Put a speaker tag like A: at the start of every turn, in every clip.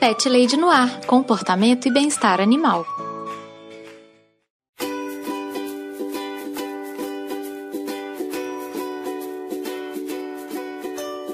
A: Pet Lady Noir, comportamento e bem-estar animal.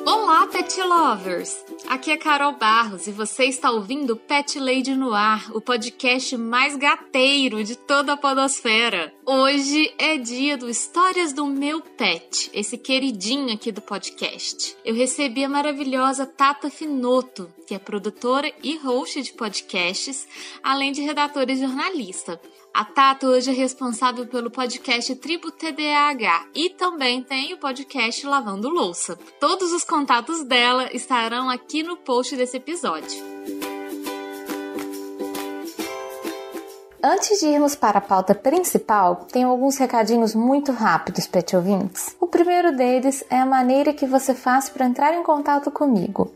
A: Olá, pet lovers! Aqui é Carol Barros e você está ouvindo Pet Lady no Ar, o podcast mais gateiro de toda a podosfera. Hoje é dia do Histórias do Meu Pet, esse queridinho aqui do podcast. Eu recebi a maravilhosa Tata Finoto, que é produtora e host de podcasts, além de redatora e jornalista. A Tata hoje é responsável pelo podcast Tribo TDAH e também tem o podcast Lavando Louça. Todos os contatos dela estarão aqui no post desse episódio. Antes de irmos para a pauta principal, tenho alguns recadinhos muito rápidos, pet ouvintes. O primeiro deles é a maneira que você faz para entrar em contato comigo.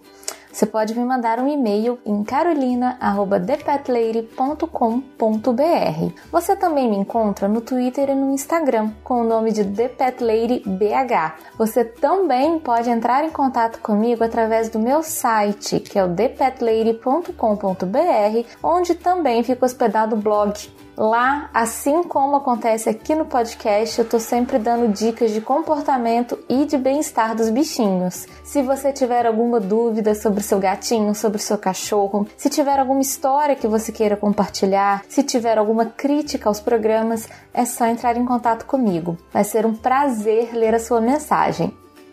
A: Você pode me mandar um e-mail em carolina@thepetlady.com.br. Você também me encontra no Twitter e no Instagram com o nome de ThePetLadyBH. Você também pode entrar em contato comigo através do meu site, que é o thepetlady.com.br, onde também fica hospedado o blog Lá, assim como acontece aqui no podcast, eu tô sempre dando dicas de comportamento e de bem-estar dos bichinhos. Se você tiver alguma dúvida sobre seu gatinho, sobre seu cachorro, se tiver alguma história que você queira compartilhar, se tiver alguma crítica aos programas, é só entrar em contato comigo. Vai ser um prazer ler a sua mensagem.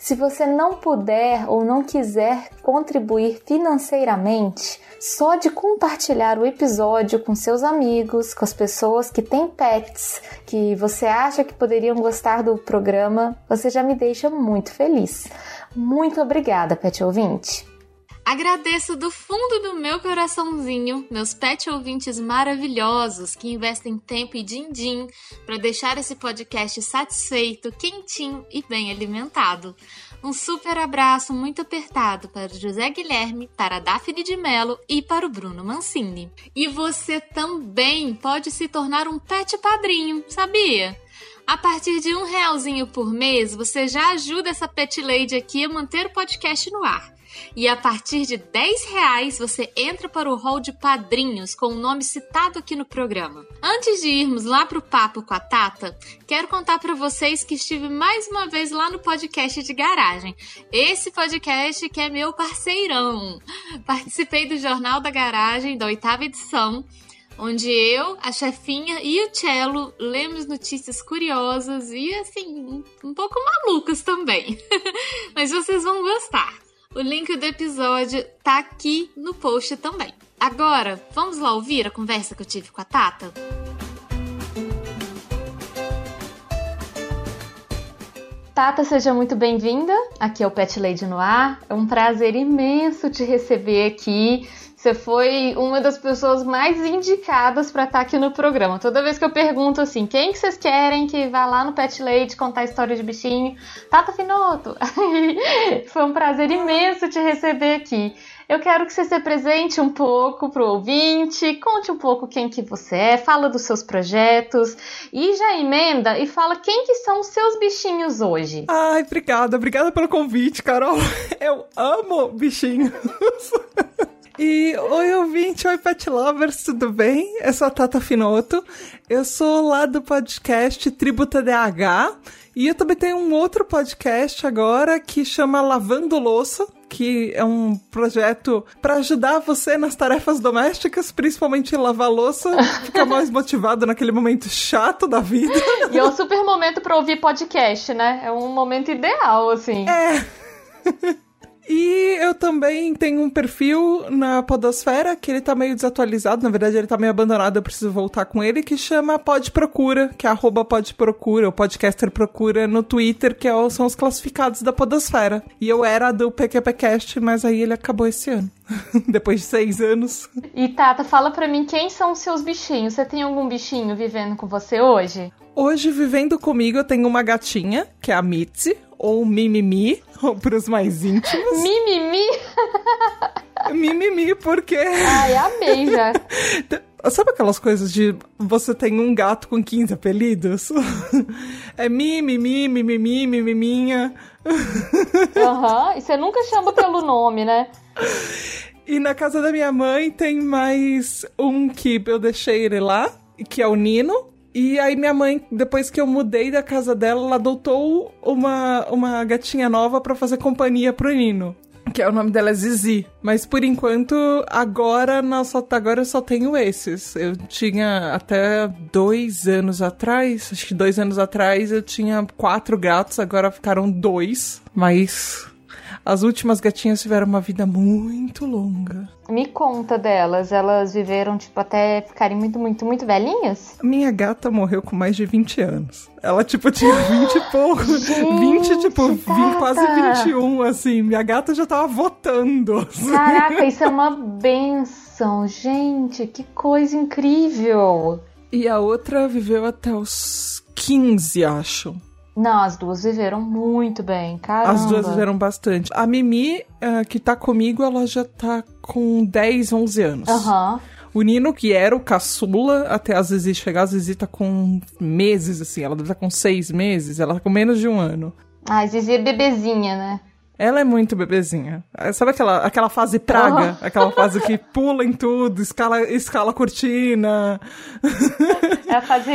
A: Se você não puder ou não quiser contribuir financeiramente, só de compartilhar o episódio com seus amigos, com as pessoas que têm pets, que você acha que poderiam gostar do programa, você já me deixa muito feliz. Muito obrigada, pet ouvinte! Agradeço do fundo do meu coraçãozinho meus pet ouvintes maravilhosos que investem tempo e din-din para deixar esse podcast satisfeito, quentinho e bem alimentado. Um super abraço muito apertado para José Guilherme, para Daphne de Mello e para o Bruno Mancini. E você também pode se tornar um pet padrinho, sabia? A partir de um realzinho por mês, você já ajuda essa pet lady aqui a manter o podcast no ar. E a partir de 10 reais você entra para o hall de padrinhos com o nome citado aqui no programa. Antes de irmos lá para o papo com a Tata, quero contar para vocês que estive mais uma vez lá no podcast de garagem. Esse podcast que é meu parceirão. Participei do Jornal da Garagem da oitava edição onde eu, a chefinha e o Cello lemos notícias curiosas e assim, um pouco malucas também. Mas vocês vão gostar. O link do episódio tá aqui no post também. Agora, vamos lá ouvir a conversa que eu tive com a Tata? Tata, seja muito bem-vinda. Aqui é o Pet Lady no Ar. É um prazer imenso te receber aqui. Você foi uma das pessoas mais indicadas para estar tá aqui no programa. Toda vez que eu pergunto assim, quem que vocês querem que vá lá no Pet Lady contar história de bichinho? Tata Finoto! foi um prazer imenso te receber aqui. Eu quero que você se apresente um pouco para o ouvinte, conte um pouco quem que você é, fala dos seus projetos e já emenda e fala quem que são os seus bichinhos hoje.
B: Ai, obrigada, obrigada pelo convite, Carol. Eu amo bichinhos. E oi, ouvinte, oi, pet lovers, tudo bem? Eu sou a Tata Finoto, eu sou lá do podcast Tributa DH e eu também tenho um outro podcast agora que chama Lavando Louça, que é um projeto para ajudar você nas tarefas domésticas, principalmente lavar louça, ficar mais motivado naquele momento chato da vida.
A: E é um super momento para ouvir podcast, né? É um momento ideal, assim.
B: É. E eu também tenho um perfil na Podosfera, que ele tá meio desatualizado, na verdade ele tá meio abandonado, eu preciso voltar com ele, que chama Pod Procura, que é arroba Pod Procura, o podcaster procura no Twitter, que é são os classificados da Podosfera. E eu era do PQPcast, mas aí ele acabou esse ano. Depois de seis anos.
A: E Tata, fala pra mim quem são os seus bichinhos. Você tem algum bichinho vivendo com você hoje?
B: Hoje, vivendo comigo, eu tenho uma gatinha, que é a Mitzi, ou Mimimi, para os mais íntimos.
A: Mimimi?
B: Mimimi, porque.
A: Ai, amei já.
B: Sabe aquelas coisas de você tem um gato com 15 apelidos? É mimimi, mimimi, mimiminha.
A: Aham, uhum. e você nunca chama pelo nome, né?
B: E na casa da minha mãe tem mais um que eu deixei ele lá, que é o Nino. E aí minha mãe, depois que eu mudei da casa dela, ela adotou uma, uma gatinha nova para fazer companhia pro Nino. Que é o nome dela é Zizi. Mas por enquanto, agora, só, agora eu só tenho esses. Eu tinha até dois anos atrás, acho que dois anos atrás, eu tinha quatro gatos, agora ficaram dois. Mas as últimas gatinhas tiveram uma vida muito longa.
A: Me conta delas. Elas viveram, tipo, até ficarem muito, muito, muito velhinhas?
B: Minha gata morreu com mais de 20 anos. Ela, tipo, tinha 20 e pouco. Gente, 20, tipo, 20, quase 21, assim. Minha gata já tava votando.
A: Caraca, isso é uma benção. Gente, que coisa incrível.
B: E a outra viveu até os 15, acho.
A: Não, as duas viveram muito bem, cara.
B: As duas viveram bastante. A Mimi, uh, que tá comigo, ela já tá com 10, 11 anos.
A: Aham. Uhum.
B: O Nino, que era o caçula, até a Zizi chegar, a Zizi tá com meses, assim. Ela deve estar tá com seis meses, ela tá com menos de um ano.
A: Ah, a Zizi é bebezinha, né?
B: Ela é muito bebezinha. Sabe aquela, aquela fase praga? Oh. Aquela fase que pula em tudo, escala, escala cortina.
A: É a fase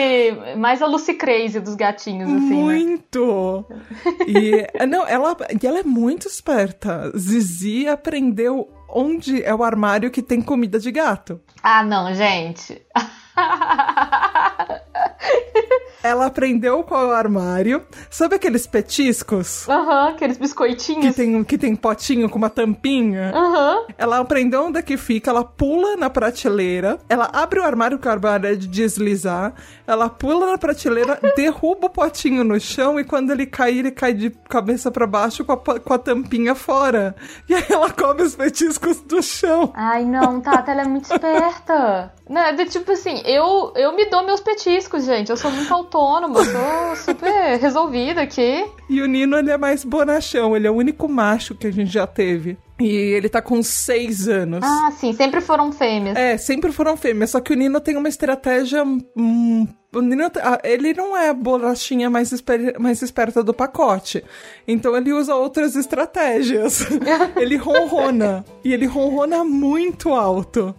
A: mais a Lucy Crazy dos gatinhos, assim.
B: Né? Muito! Né? E, não, ela, ela é muito esperta. Zizi aprendeu onde é o armário que tem comida de gato.
A: Ah, não, gente.
B: Ela aprendeu qual é o armário. Sabe aqueles petiscos?
A: Aham, uhum, aqueles biscoitinhos.
B: Que tem, que tem potinho com uma tampinha.
A: Aham. Uhum.
B: Ela aprendeu onde é que fica, ela pula na prateleira, ela abre o armário, que o armário é de deslizar, ela pula na prateleira, derruba o potinho no chão e quando ele cai, ele cai de cabeça para baixo com a, com a tampinha fora. E aí ela come os petiscos do chão.
A: Ai, não, Tata, ela é muito esperta. Não, é do tipo assim, eu, eu me dou meus petiscos, gente. Eu sou muito autônoma, eu sou super resolvida aqui.
B: E o Nino, ele é mais bonachão, ele é o único macho que a gente já teve. E ele tá com seis anos.
A: Ah, sim, sempre foram fêmeas.
B: É, sempre foram fêmeas. Só que o Nino tem uma estratégia. Hum, o Nino, ah, ele não é a bolachinha mais, esper, mais esperta do pacote. Então ele usa outras estratégias. ele ronrona. e ele ronrona muito alto.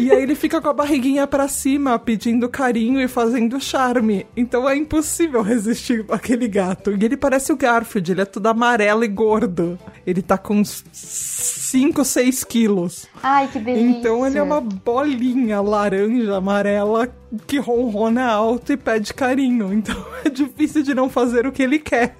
B: e aí ele fica com a barriguinha para cima, pedindo carinho e fazendo charme. Então é impossível resistir aquele gato. E ele parece o Garfield, ele é todo amarelo e gordo. Ele tá com 5, 6 quilos.
A: Ai, que delícia.
B: Então ele é uma bolinha laranja, amarela, que ronrona alto e pede carinho. Então é difícil de não fazer o que ele quer.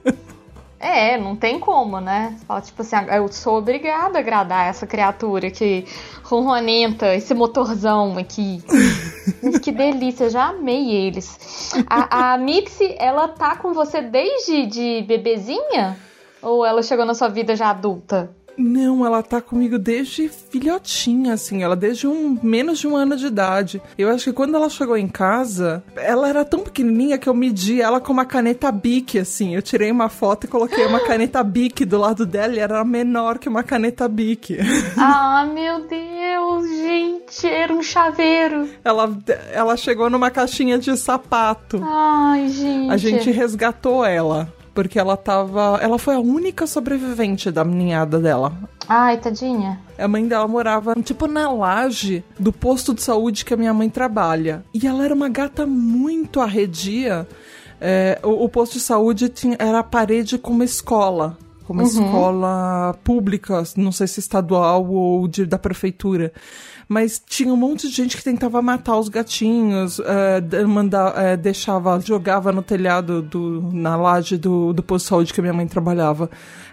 A: É, não tem como, né? Você fala, tipo assim, ah, eu sou obrigada a agradar essa criatura que ronronenta, esse motorzão aqui. que delícia, já amei eles. A, a Mixi, ela tá com você desde de bebezinha? Ou ela chegou na sua vida já adulta?
B: Não, ela tá comigo desde filhotinha, assim, ela desde um menos de um ano de idade. Eu acho que quando ela chegou em casa, ela era tão pequenininha que eu medi ela com uma caneta Bic, assim. Eu tirei uma foto e coloquei uma caneta Bic do lado dela e era menor que uma caneta Bic.
A: Ah, meu Deus, gente, era um chaveiro.
B: Ela, ela chegou numa caixinha de sapato.
A: Ai, gente.
B: A gente resgatou ela porque ela tava. Ela foi a única sobrevivente da ninhada dela.
A: Ai, tadinha.
B: A mãe dela morava, tipo, na laje do posto de saúde que a minha mãe trabalha. E ela era uma gata muito arredia. É, o, o, posto de saúde tinha, era a parede com uma escola. Uma uhum. escola pública, não sei se estadual ou de, da prefeitura mas tinha um monte de gente que tentava matar os gatinhos, uh, mandar, uh, deixava, jogava no telhado do, na laje do, do posto de saúde que a minha mãe trabalhava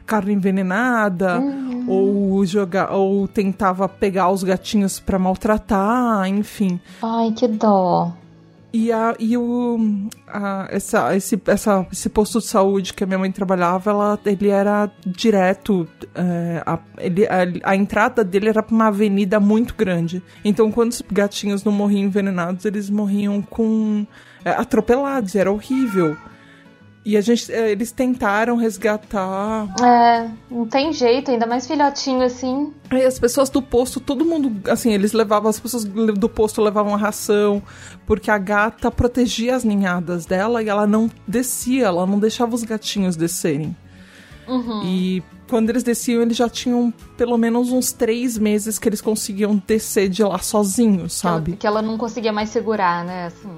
B: carne envenenada, uhum. ou jogar, ou tentava pegar os gatinhos para maltratar, enfim.
A: Ai, que dó.
B: E, a, e o, a, essa, esse, essa, esse posto de saúde que a minha mãe trabalhava, ela, ele era direto. É, a, ele, a, a, entrada dele era pra uma avenida muito grande. Então, quando os gatinhos não morriam envenenados, eles morriam com. É, atropelados, era horrível. E a gente, é, eles tentaram resgatar.
A: É, não tem jeito, ainda mais filhotinho assim.
B: E as pessoas do posto, todo mundo, assim, eles levavam, as pessoas do posto levavam a ração, porque a gata protegia as ninhadas dela e ela não descia, ela não deixava os gatinhos descerem. Uhum. E quando eles desciam, eles já tinham pelo menos uns três meses que eles conseguiam descer de lá sozinhos, sabe?
A: Que ela, que ela não conseguia mais segurar, né? Assim.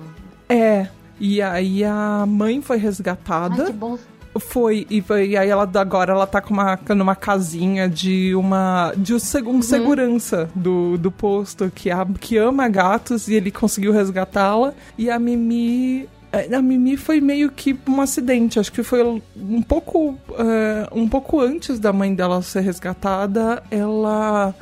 B: É, e aí a mãe foi resgatada.
A: Ai, que bom.
B: Foi, e, foi, e aí ela agora ela tá com uma, numa casinha de uma. de um, um uhum. segurança do, do posto que, a, que ama gatos e ele conseguiu resgatá-la. E a Mimi é, a Mimi foi meio que um acidente. Acho que foi um pouco, uh, um pouco antes da mãe dela ser resgatada. Ela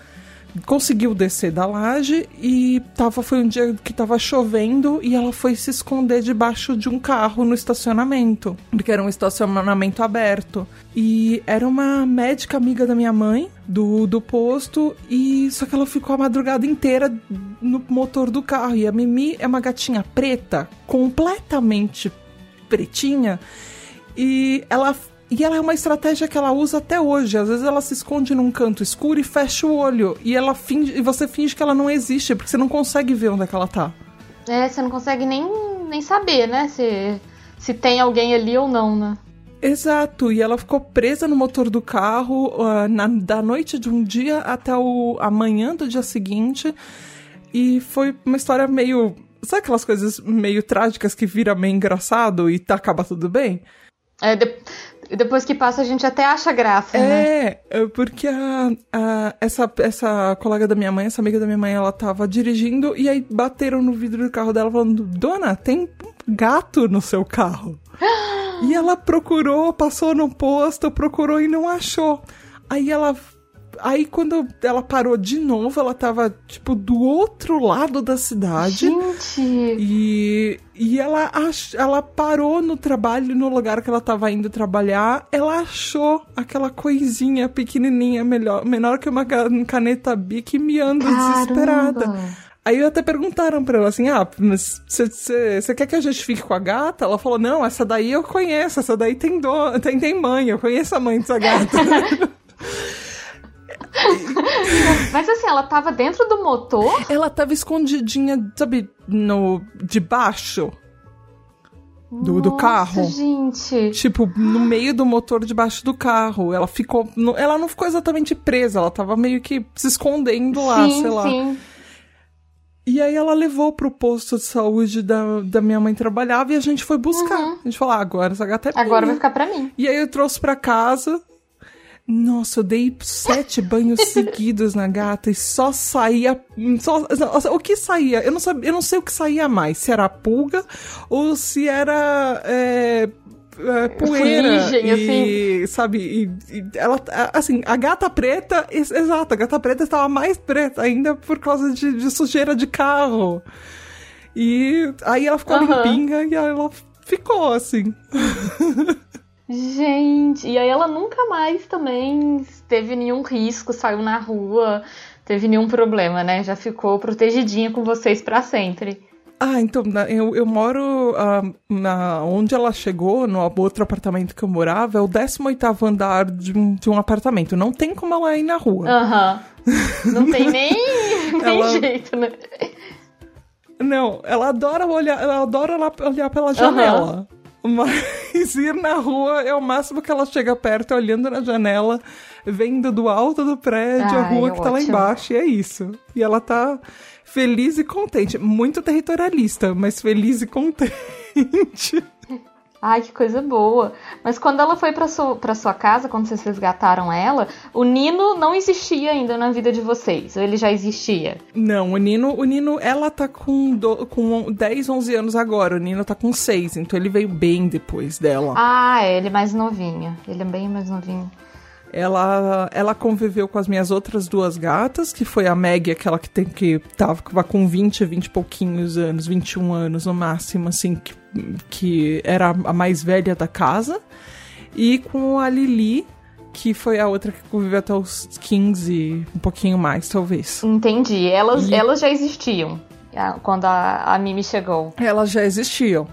B: conseguiu descer da laje e tava, foi um dia que tava chovendo e ela foi se esconder debaixo de um carro no estacionamento, porque era um estacionamento aberto. E era uma médica amiga da minha mãe, do, do posto, e só que ela ficou a madrugada inteira no motor do carro. E a Mimi é uma gatinha preta, completamente pretinha, e ela e ela é uma estratégia que ela usa até hoje. Às vezes ela se esconde num canto escuro e fecha o olho. E ela finge, e você finge que ela não existe, porque você não consegue ver onde é que ela tá.
A: É, você não consegue nem, nem saber, né? Se, se tem alguém ali ou não, né?
B: Exato, e ela ficou presa no motor do carro uh, na, da noite de um dia até o amanhã do dia seguinte. E foi uma história meio. Sabe aquelas coisas meio trágicas que vira meio engraçado e tá, acaba tudo bem?
A: É, de... Depois que passa, a gente até acha graça,
B: é,
A: né?
B: É, porque a, a, essa, essa colega da minha mãe, essa amiga da minha mãe, ela tava dirigindo e aí bateram no vidro do carro dela falando: Dona, tem gato no seu carro. e ela procurou, passou no posto, procurou e não achou. Aí ela Aí quando ela parou de novo, ela tava, tipo, do outro lado da cidade.
A: Gente!
B: E, e ela, ach, ela parou no trabalho, no lugar que ela tava indo trabalhar. Ela achou aquela coisinha pequenininha, melhor, menor que uma caneta Bic, miando Caramba. desesperada. Aí até perguntaram pra ela assim: ah, mas você quer que a gente fique com a gata? Ela falou: não, essa daí eu conheço, essa daí tem, do, tem, tem mãe, eu conheço a mãe dessa gata.
A: Mas assim, ela tava dentro do motor?
B: Ela tava escondidinha, sabe, no de baixo do, Nossa, do carro.
A: gente.
B: Tipo, no meio do motor debaixo do carro. Ela ficou. Ela não ficou exatamente presa, ela tava meio que se escondendo lá, sim, sei lá. Sim. E aí ela levou pro posto de saúde da, da minha mãe trabalhava e a gente foi buscar. Uhum. A gente falou, ah, agora essa gata é
A: Agora minha. vai ficar pra mim.
B: E aí eu trouxe pra casa, nossa, eu dei sete banhos seguidos na gata e só saía. Só, o que saía? Eu não, sabia, eu não sei o que saía mais. Se era pulga ou se era. É, é, poeira Fuligem, e, assim. sabe, e, e, ela, assim, a gata preta, exato, a gata preta estava mais preta ainda por causa de, de sujeira de carro. E aí ela ficou uhum. limpinha e ela ficou assim.
A: Gente, e aí ela nunca mais também teve nenhum risco, saiu na rua, teve nenhum problema, né? Já ficou protegidinha com vocês para sempre.
B: Ah, então, eu, eu moro uh, na, onde ela chegou, no outro apartamento que eu morava, é o 18 andar de um, de um apartamento. Não tem como ela ir na rua.
A: Aham. Uhum. Não tem nem, nem ela... jeito, né?
B: Não, ela adora olhar, ela adora olhar pela janela. Uhum. Mas ir na rua é o máximo que ela chega perto, olhando na janela, vendo do alto do prédio Ai, a rua que tá lá embaixo, e é isso. E ela tá feliz e contente. Muito territorialista, mas feliz e contente.
A: Ai, que coisa boa. Mas quando ela foi pra, su pra sua casa, quando vocês resgataram ela, o Nino não existia ainda na vida de vocês? Ou ele já existia?
B: Não, o Nino, o Nino ela tá com, do, com 10, 11 anos agora. O Nino tá com 6, então ele veio bem depois dela.
A: Ah, é, ele é mais novinho. Ele é bem mais novinho.
B: ela, ela conviveu com as minhas outras duas gatas, que foi a Meg, aquela que tem que tava com 20, 20 e pouquinhos anos, 21 anos no máximo, assim, que, que era a mais velha da casa, e com a Lili, que foi a outra que conviveu até os 15, um pouquinho mais, talvez.
A: Entendi. Elas, e... elas já existiam quando a, a Mimi chegou.
B: Elas já existiam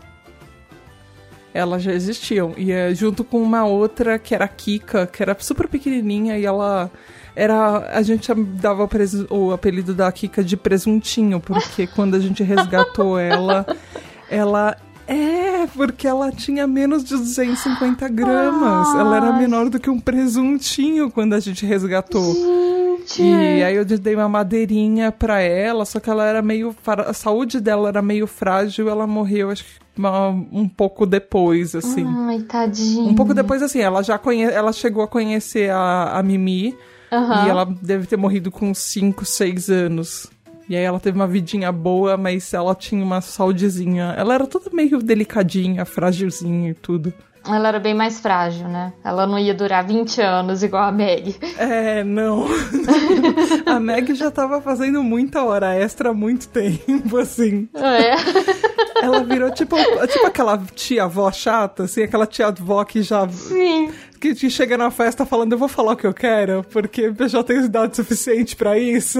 B: elas já existiam. E é junto com uma outra que era a Kika, que era super pequenininha e ela era a gente dava o apelido da Kika de presuntinho, porque quando a gente resgatou ela, ela é, porque ela tinha menos de 250 gramas. Ai. Ela era menor do que um presuntinho quando a gente resgatou. Gente. E aí eu dei uma madeirinha pra ela, só que ela era meio. A saúde dela era meio frágil, ela morreu, acho que um pouco depois, assim.
A: Ai, tadinha.
B: Um pouco depois, assim, ela já conhe... ela chegou a conhecer a, a Mimi. Uhum. E ela deve ter morrido com 5, 6 anos. E aí ela teve uma vidinha boa, mas ela tinha uma saudezinha. Ela era toda meio delicadinha, frágilzinha e tudo.
A: Ela era bem mais frágil, né? Ela não ia durar 20 anos igual a Meg.
B: É, não. a Meg já tava fazendo muita hora extra há muito tempo, assim.
A: É.
B: Ela virou tipo, tipo aquela tia-avó chata, assim, aquela tia-avó que já.
A: Sim.
B: Que chega na festa falando, eu vou falar o que eu quero, porque eu já tenho idade suficiente para isso.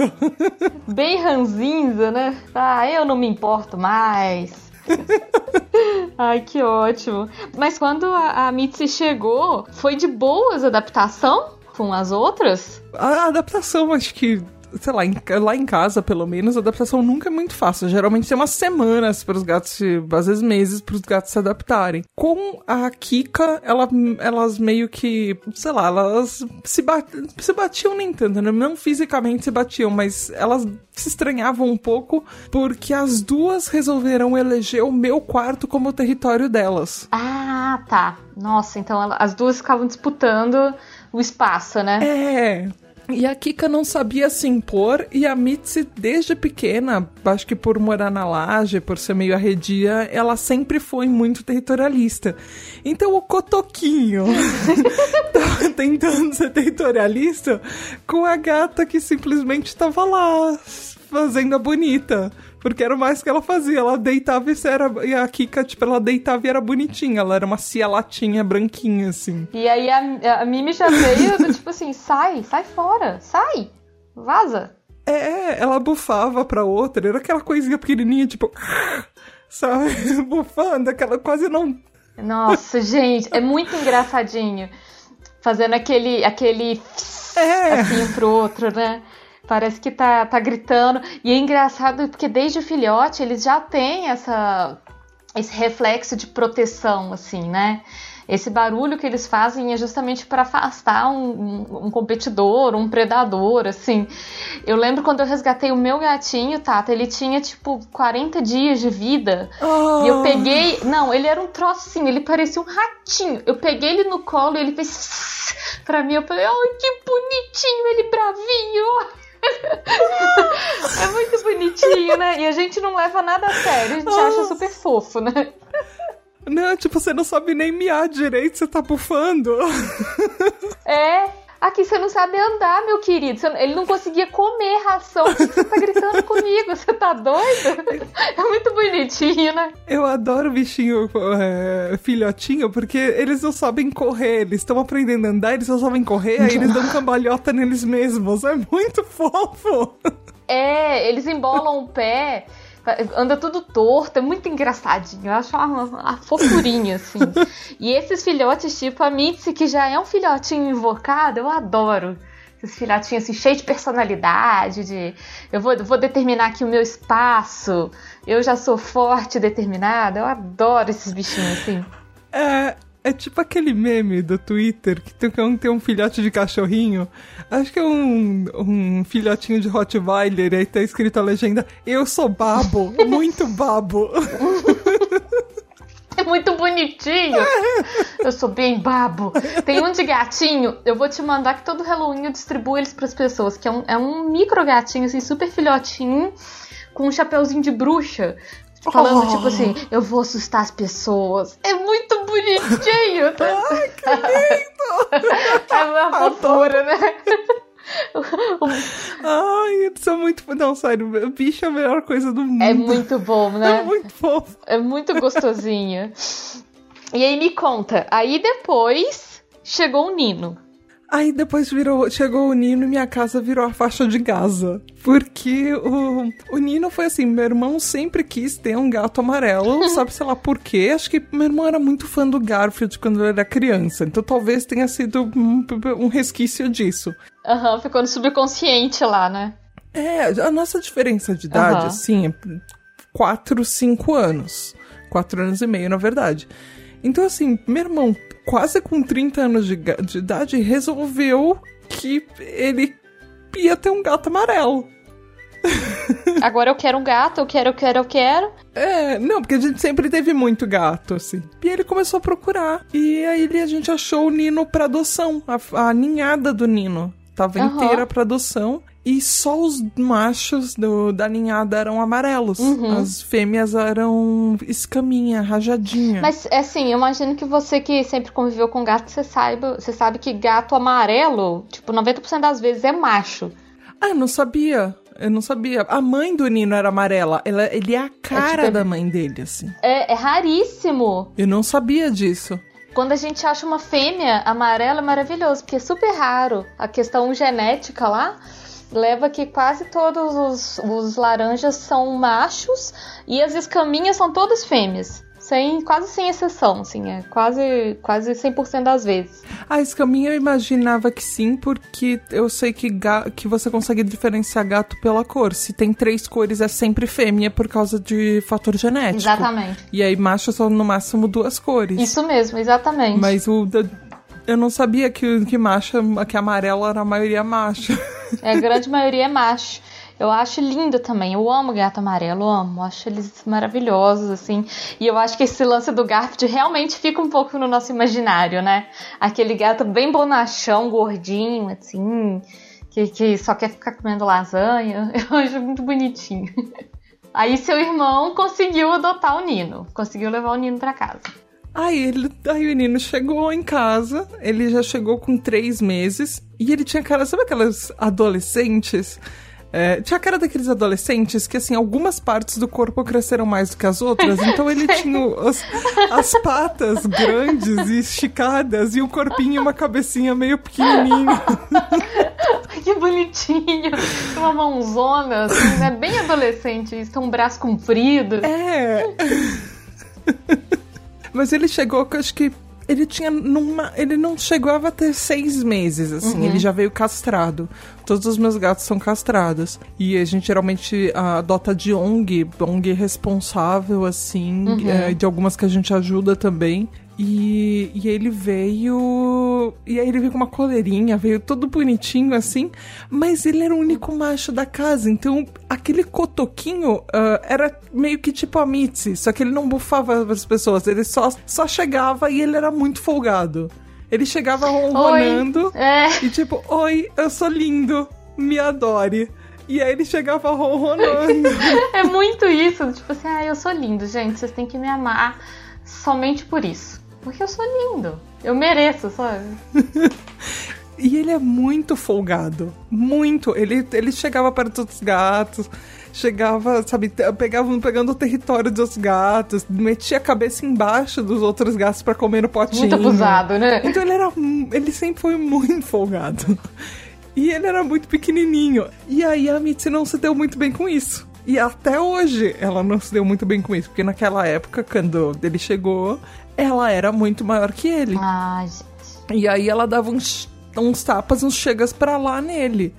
A: Bem ranzinza, né? Ah, eu não me importo mais. Ai, que ótimo. Mas quando a, a Mitzi chegou, foi de boas a adaptação com as outras?
B: A adaptação, acho que sei lá, em, lá em casa, pelo menos, a adaptação nunca é muito fácil. Geralmente tem umas semanas para os gatos, às vezes meses, para os gatos se adaptarem. Com a Kika, ela, elas meio que, sei lá, elas se, bat, se batiam nem tanto, né? Não fisicamente se batiam, mas elas se estranhavam um pouco porque as duas resolveram eleger o meu quarto como território delas.
A: Ah, tá. Nossa, então as duas ficavam disputando o espaço, né?
B: É. E a Kika não sabia se impor, e a Mitzi, desde pequena, acho que por morar na laje, por ser meio arredia, ela sempre foi muito territorialista. Então o Cotoquinho tava tentando ser territorialista com a gata que simplesmente estava lá, fazendo a bonita. Porque era mais que ela fazia. Ela deitava e, era, e a Kika, tipo, ela deitava e era bonitinha. Ela era uma cia latinha branquinha, assim.
A: E aí a, a Mimi já veio, do, tipo assim, sai, sai fora, sai, vaza.
B: É, ela bufava pra outra. Era aquela coisinha pequenininha, tipo... Sabe? Bufando, aquela quase não...
A: Nossa, gente, é muito engraçadinho. Fazendo aquele... aquele...
B: É.
A: Assim, um pro outro, né? Parece que tá, tá gritando. E é engraçado porque desde o filhote eles já têm essa, esse reflexo de proteção, assim, né? Esse barulho que eles fazem é justamente para afastar um, um, um, competidor, um predador, assim. Eu lembro quando eu resgatei o meu gatinho, Tata, ele tinha tipo 40 dias de vida. Oh. E eu peguei. Não, ele era um trocinho, ele parecia um ratinho. Eu peguei ele no colo e ele fez. Pra mim, eu falei, ai, que bonitinho, ele bravinho. é muito bonitinho, né? E a gente não leva nada a sério, a gente acha super fofo, né?
B: Não, tipo, você não sabe nem miar direito, você tá bufando.
A: É, Aqui você não sabe andar, meu querido. Você, ele não conseguia comer ração. Você tá gritando comigo, você tá doido? É muito bonitinho, né?
B: Eu adoro bichinho é, filhotinho, porque eles não sabem correr. Eles estão aprendendo a andar, eles não sabem correr, aí eles dão cambalhota neles mesmos. É muito fofo.
A: É, eles embolam o pé anda tudo torto, é muito engraçadinho. Eu acho uma, uma fofurinha, assim. e esses filhotes, tipo a Mitzi, que já é um filhotinho invocado, eu adoro. Esses filhotinhos assim, cheios de personalidade, de eu vou, vou determinar aqui o meu espaço, eu já sou forte e determinada. Eu adoro esses bichinhos, assim.
B: É, é tipo aquele meme do Twitter que tem um, tem um filhote de cachorrinho. Acho que é um, um filhotinho de Rottweiler. E aí tá escrito a legenda: Eu sou babo, muito babo.
A: É muito bonitinho. Eu sou bem babo. Tem um de gatinho. Eu vou te mandar que todo Halloween eu distribuo eles para as pessoas. Que é um, é um micro gatinho, assim, super filhotinho. Com um chapeuzinho de bruxa. Falando, oh. tipo assim, eu vou assustar as pessoas. É muito bonitinho.
B: Tá? Ai, que lindo!
A: é uma fofura, né?
B: Ai, isso é muito. Não, sério, bicho é a melhor coisa do mundo.
A: É muito bom, né?
B: É muito fofo.
A: É muito gostosinho. e aí me conta, aí depois chegou o Nino.
B: Aí depois virou, chegou o Nino e minha casa virou a faixa de Gaza. Porque o, o Nino foi assim, meu irmão sempre quis ter um gato amarelo, sabe sei lá por quê. Acho que meu irmão era muito fã do Garfield quando ele era criança, então talvez tenha sido um, um resquício disso.
A: Aham, uhum, ficou no subconsciente lá, né?
B: É, a nossa diferença de idade, uhum. assim, é 4, 5 anos. 4 anos e meio, na verdade. Então, assim, meu irmão, quase com 30 anos de, de idade, resolveu que ele ia ter um gato amarelo.
A: Agora eu quero um gato, eu quero, eu quero, eu quero.
B: É, não, porque a gente sempre teve muito gato, assim. E ele começou a procurar. E aí a gente achou o Nino pra adoção, a, a ninhada do Nino. Tava uhum. inteira pra adoção e só os machos do, da ninhada eram amarelos. Uhum. As fêmeas eram escaminha, rajadinha.
A: Mas, assim, eu imagino que você que sempre conviveu com gato, você saiba, você sabe que gato amarelo, tipo, 90% das vezes é macho.
B: Ah, eu não sabia. Eu não sabia. A mãe do Nino era amarela. Ela, ele é a cara é, tipo, da mãe dele, assim.
A: É, é raríssimo.
B: Eu não sabia disso.
A: Quando a gente acha uma fêmea amarela, é maravilhoso, porque é super raro. A questão genética lá leva que quase todos os, os laranjas são machos e as escaminhas são todas fêmeas. Sem, quase sem exceção, assim, é quase, quase 100% das vezes.
B: A escaminha eu imaginava que sim, porque eu sei que, que você consegue diferenciar gato pela cor. Se tem três cores, é sempre fêmea por causa de fator genético.
A: Exatamente.
B: E aí macho são no máximo duas cores.
A: Isso mesmo, exatamente.
B: Mas o eu não sabia que, que macho, que amarelo era a maioria macho.
A: É, a grande maioria é macho. Eu acho lindo também. Eu amo gato amarelo, amo. Acho eles maravilhosos, assim. E eu acho que esse lance do Garfield realmente fica um pouco no nosso imaginário, né? Aquele gato bem bonachão, gordinho, assim, que, que só quer ficar comendo lasanha. Eu acho muito bonitinho. Aí seu irmão conseguiu adotar o Nino. Conseguiu levar o Nino para casa.
B: Aí, ele, aí o menino chegou em casa, ele já chegou com três meses, e ele tinha cara, sabe aquelas adolescentes? É, tinha a cara daqueles adolescentes que, assim, algumas partes do corpo cresceram mais do que as outras. Então ele tinha as, as patas grandes e esticadas e o corpinho e uma cabecinha meio pequenininha.
A: que bonitinho! Uma mãozona, assim, né? Bem adolescente. Isso, um braço comprido.
B: É. Mas ele chegou, acho que ele tinha numa. Ele não chegava a ter seis meses, assim. Uhum. Ele já veio castrado. Todos os meus gatos são castrados. E a gente geralmente adota de ONG, ONG responsável, assim, uhum. é, de algumas que a gente ajuda também. E, e ele veio. E aí ele veio com uma coleirinha, veio todo bonitinho assim, mas ele era o único macho da casa, então aquele cotoquinho uh, era meio que tipo a Mitzi, só que ele não bufava as pessoas, ele só, só chegava e ele era muito folgado. Ele chegava ronronando é. e tipo, oi, eu sou lindo, me adore. E aí ele chegava ronronando.
A: é muito isso, tipo assim, ah, eu sou lindo, gente, vocês têm que me amar somente por isso. Porque eu sou lindo. Eu mereço, sabe?
B: e ele é muito folgado. Muito. Ele, ele chegava perto dos gatos chegava, sabe, pegava pegando o território dos gatos, metia a cabeça embaixo dos outros gatos para comer no potinho.
A: Muito abusado, né?
B: Então ele era, ele sempre foi muito folgado. E ele era muito pequenininho. E aí a Mitzi não se deu muito bem com isso. E até hoje ela não se deu muito bem com isso, porque naquela época, quando ele chegou, ela era muito maior que ele.
A: Ah, gente.
B: E aí ela dava uns, uns tapas, uns chegas pra lá nele.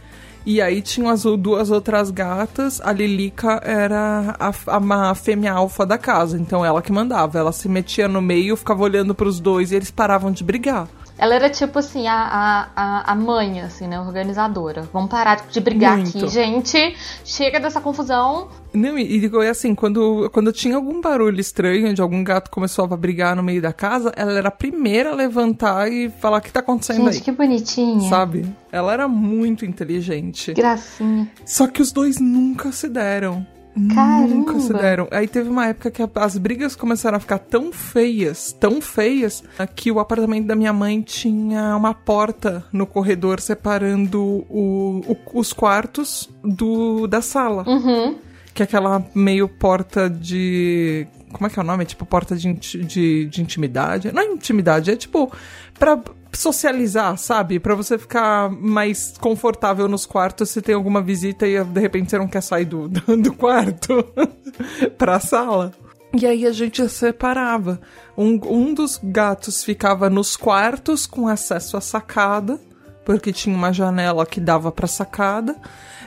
B: E aí tinham as duas outras gatas. A Lilica era a, a, a fêmea alfa da casa, então ela que mandava. Ela se metia no meio, ficava olhando para os dois e eles paravam de brigar.
A: Ela era tipo assim, a, a, a mãe, assim, né? Organizadora. Vamos parar de brigar Muito. aqui, gente. Chega dessa confusão.
B: Não, e, e assim, quando, quando tinha algum barulho estranho, de algum gato começou a brigar no meio da casa, ela era a primeira a levantar e falar o que tá acontecendo
A: gente,
B: aí.
A: Gente, que bonitinha.
B: Sabe? Ela era muito inteligente.
A: Gracinha.
B: Só que os dois nunca se deram.
A: Caramba.
B: Nunca se deram. Aí teve uma época que as brigas começaram a ficar tão feias, tão feias, que o apartamento da minha mãe tinha uma porta no corredor separando o, o, os quartos do, da sala.
A: Uhum.
B: Que é aquela meio porta de. Como é que é o nome? Tipo, porta de, de, de intimidade. Não é intimidade, é tipo. Pra socializar, sabe? Para você ficar mais confortável nos quartos se tem alguma visita e de repente você não quer sair do, do, quarto pra sala. E aí a gente separava. Um, um dos gatos ficava nos quartos com acesso à sacada, porque tinha uma janela que dava pra sacada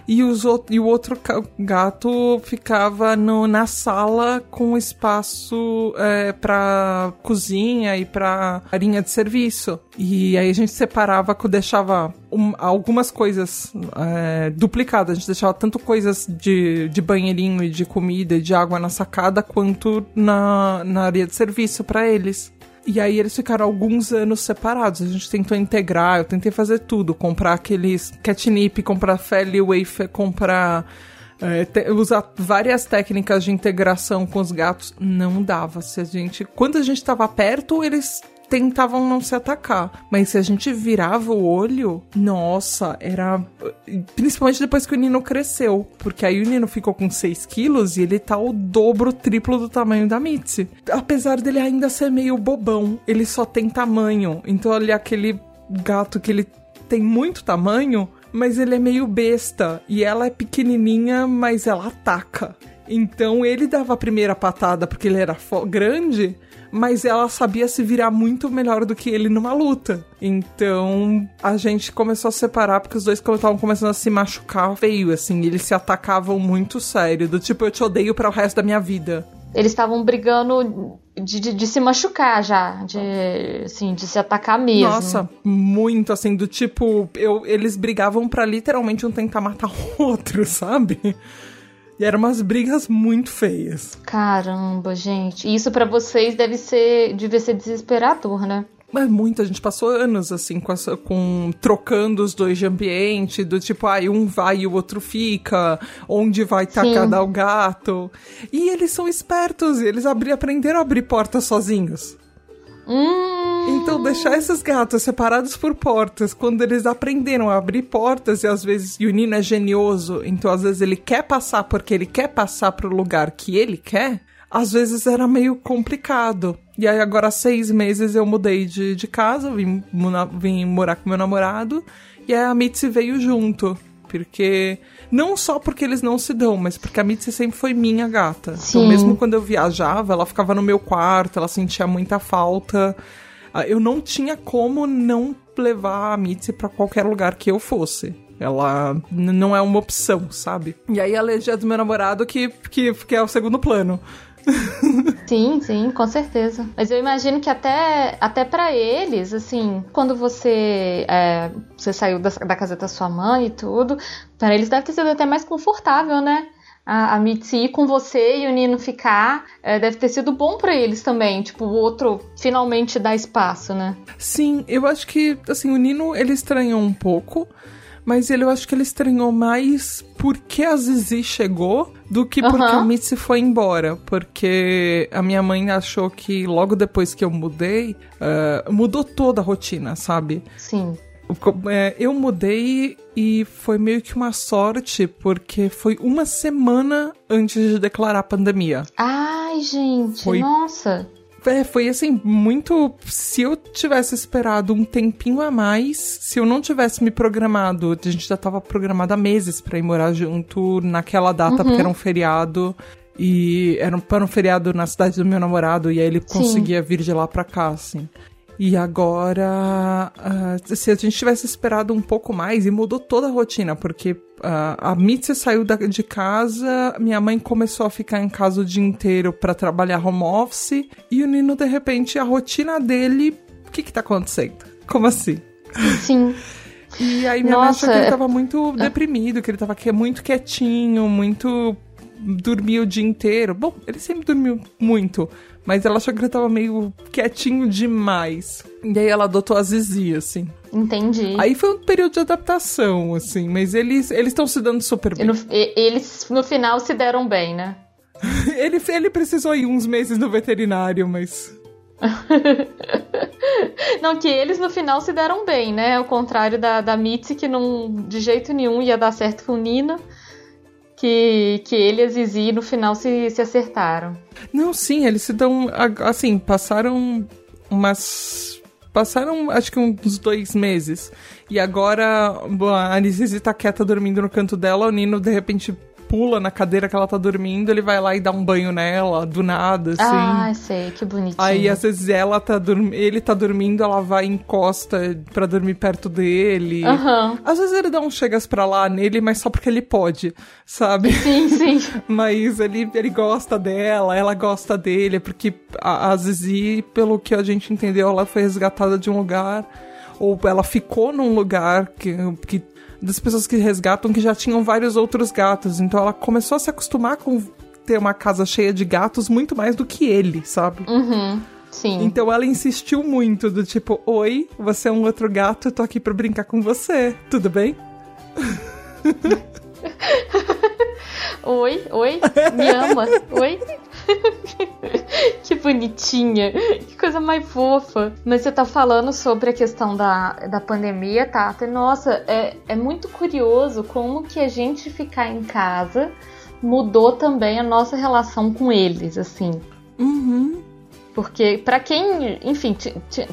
B: e, os, e o outro gato ficava no, na sala com espaço é, para cozinha e para linha de serviço. E aí a gente separava, deixava um, algumas coisas é, duplicadas. A gente deixava tanto coisas de, de banheirinho e de comida e de água na sacada, quanto na, na área de serviço para eles. E aí eles ficaram alguns anos separados. A gente tentou integrar, eu tentei fazer tudo. Comprar aqueles catnip, comprar Feli Wafer, comprar... É, te, usar várias técnicas de integração com os gatos. Não dava. Se a gente... Quando a gente estava perto, eles tentavam não se atacar. Mas se a gente virava o olho, nossa, era. Principalmente depois que o Nino cresceu. Porque aí o Nino ficou com 6 quilos e ele tá o dobro, triplo do tamanho da Mitzi. Apesar dele ainda ser meio bobão, ele só tem tamanho. Então, ali, aquele gato que ele tem muito tamanho, mas ele é meio besta. E ela é pequenininha, mas ela ataca. Então ele dava a primeira patada porque ele era grande, mas ela sabia se virar muito melhor do que ele numa luta. Então a gente começou a separar porque os dois estavam começando a se machucar feio, assim, eles se atacavam muito sério, do tipo, eu te odeio para o resto da minha vida.
A: Eles estavam brigando de, de, de, se machucar já, de, assim, de se atacar mesmo.
B: Nossa, muito assim, do tipo, eu, eles brigavam para literalmente um tentar matar o outro, sabe? E eram umas brigas muito feias.
A: Caramba, gente. Isso para vocês deve ser, deve ser desesperador, né?
B: Mas muito, a gente passou anos assim com, essa, com trocando os dois de ambiente, do tipo, ai, ah, um vai e o outro fica, onde vai tacar o gato. E eles são espertos, eles abri, aprenderam a abrir portas sozinhos.
A: Hum.
B: Então, deixar esses gatos separados por portas, quando eles aprenderam a abrir portas, e às vezes e o Nino é genioso, então às vezes ele quer passar porque ele quer passar pro lugar que ele quer, às vezes era meio complicado. E aí, agora seis meses eu mudei de, de casa, vim, vim morar com meu namorado, e aí a Mitzi veio junto. Porque. Não só porque eles não se dão, mas porque a Mitzi sempre foi minha gata. Então, Sim. Então, mesmo quando eu viajava, ela ficava no meu quarto, ela sentia muita falta. Ah, eu não tinha como não levar a Mitzi para qualquer lugar que eu fosse. Ela não é uma opção, sabe? E aí a alergia do meu namorado que, que, que é o segundo plano.
A: Sim, sim, com certeza. Mas eu imagino que até, até para eles, assim, quando você, é, você saiu da, da casa da sua mãe e tudo, para eles deve ter sido até mais confortável, né? a, a Mitzi ir com você e o Nino ficar, é, deve ter sido bom para eles também. Tipo, o outro finalmente dá espaço, né?
B: Sim, eu acho que, assim, o Nino, ele estranhou um pouco. Mas ele, eu acho que ele estranhou mais porque a Zizi chegou do que porque a Mitzi foi embora. Porque a minha mãe achou que logo depois que eu mudei, uh, mudou toda a rotina, sabe?
A: Sim.
B: É, eu mudei e foi meio que uma sorte, porque foi uma semana antes de declarar a pandemia.
A: Ai, gente, foi... nossa.
B: É, foi assim, muito. Se eu tivesse esperado um tempinho a mais, se eu não tivesse me programado, a gente já tava programado há meses pra ir morar junto naquela data, uhum. porque era um feriado. E era um, para um feriado na cidade do meu namorado, e aí ele Sim. conseguia vir de lá pra cá, assim. E agora, uh, se a gente tivesse esperado um pouco mais, e mudou toda a rotina, porque uh, a Mitzi saiu da, de casa, minha mãe começou a ficar em casa o dia inteiro para trabalhar home office, e o Nino, de repente, a rotina dele, o que que tá acontecendo? Como assim?
A: Sim.
B: E aí minha Nossa, mãe achou que ele tava muito é. deprimido, que ele tava muito quietinho, muito dormia o dia inteiro. Bom, ele sempre dormiu muito, mas ela achou que ele tava meio quietinho demais. E aí ela adotou a Zizi, assim.
A: Entendi.
B: Aí foi um período de adaptação, assim, mas eles eles estão se dando super bem.
A: No, eles no final se deram bem, né?
B: ele, ele precisou ir uns meses no veterinário, mas.
A: não, que eles no final se deram bem, né? Ao contrário da, da Mitzi, que não de jeito nenhum ia dar certo com Nina. Que, que ele e a Zizi no final se, se acertaram.
B: Não, sim, eles se dão. Assim, passaram umas. Passaram acho que uns dois meses. E agora a Zizi tá quieta dormindo no canto dela, o Nino de repente pula na cadeira que ela tá dormindo, ele vai lá e dá um banho nela, do nada, assim.
A: Ah, sei, que bonitinho.
B: Aí, às vezes, ela tá ele tá dormindo, ela vai e encosta pra dormir perto dele.
A: Uhum.
B: Às vezes ele dá uns chegas pra lá nele, mas só porque ele pode, sabe?
A: Sim, sim.
B: mas ele, ele gosta dela, ela gosta dele, porque a, a Zizi, pelo que a gente entendeu, ela foi resgatada de um lugar ou ela ficou num lugar que, que das pessoas que resgatam que já tinham vários outros gatos. Então ela começou a se acostumar com ter uma casa cheia de gatos muito mais do que ele, sabe?
A: Uhum. Sim.
B: Então ela insistiu muito do tipo, oi, você é um outro gato, eu tô aqui pra brincar com você. Tudo bem?
A: oi, oi, me ama, oi. que bonitinha. Que coisa mais fofa. Mas você tá falando sobre a questão da, da pandemia, Tata. Tá? Nossa, é, é muito curioso como que a gente ficar em casa mudou também a nossa relação com eles, assim.
B: Uhum.
A: Porque para quem, enfim,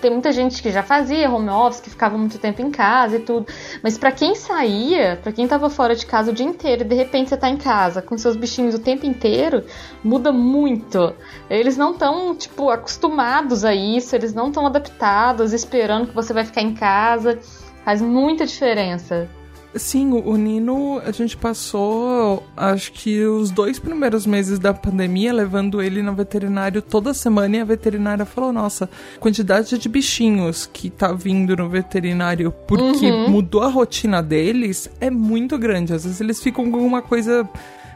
A: tem muita gente que já fazia home office, que ficava muito tempo em casa e tudo, mas para quem saía, para quem tava fora de casa o dia inteiro e de repente você tá em casa com seus bichinhos o tempo inteiro, muda muito. Eles não estão, tipo, acostumados a isso, eles não estão adaptados, esperando que você vai ficar em casa. Faz muita diferença.
B: Sim, o Nino, a gente passou, acho que os dois primeiros meses da pandemia levando ele no veterinário toda semana e a veterinária falou: Nossa, quantidade de bichinhos que tá vindo no veterinário porque uhum. mudou a rotina deles é muito grande. Às vezes eles ficam com alguma coisa,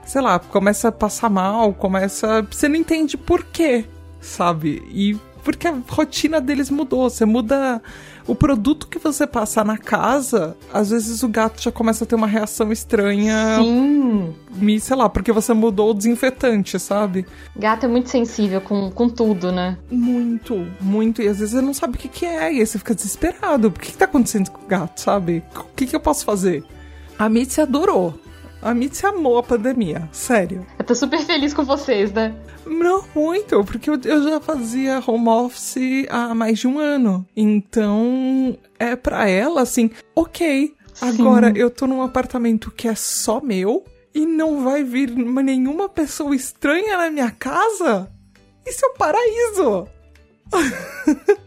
B: sei lá, começa a passar mal, começa. Você não entende por quê, sabe? E porque a rotina deles mudou. Você muda o produto que você passar na casa, às vezes o gato já começa a ter uma reação estranha.
A: Sim.
B: Me, sei lá, porque você mudou o desinfetante, sabe?
A: Gato é muito sensível com, com tudo, né?
B: Muito, muito. E às vezes você não sabe o que, que é. E aí você fica desesperado. O que, que tá acontecendo com o gato, sabe? O que, que eu posso fazer? A Mitzi adorou. A Mitzi amou a pandemia, sério.
A: Eu tô super feliz com vocês, né?
B: Não muito, porque eu, eu já fazia home office há mais de um ano. Então, é para ela assim, ok. Sim. Agora eu tô num apartamento que é só meu e não vai vir nenhuma pessoa estranha na minha casa? Isso é o um paraíso!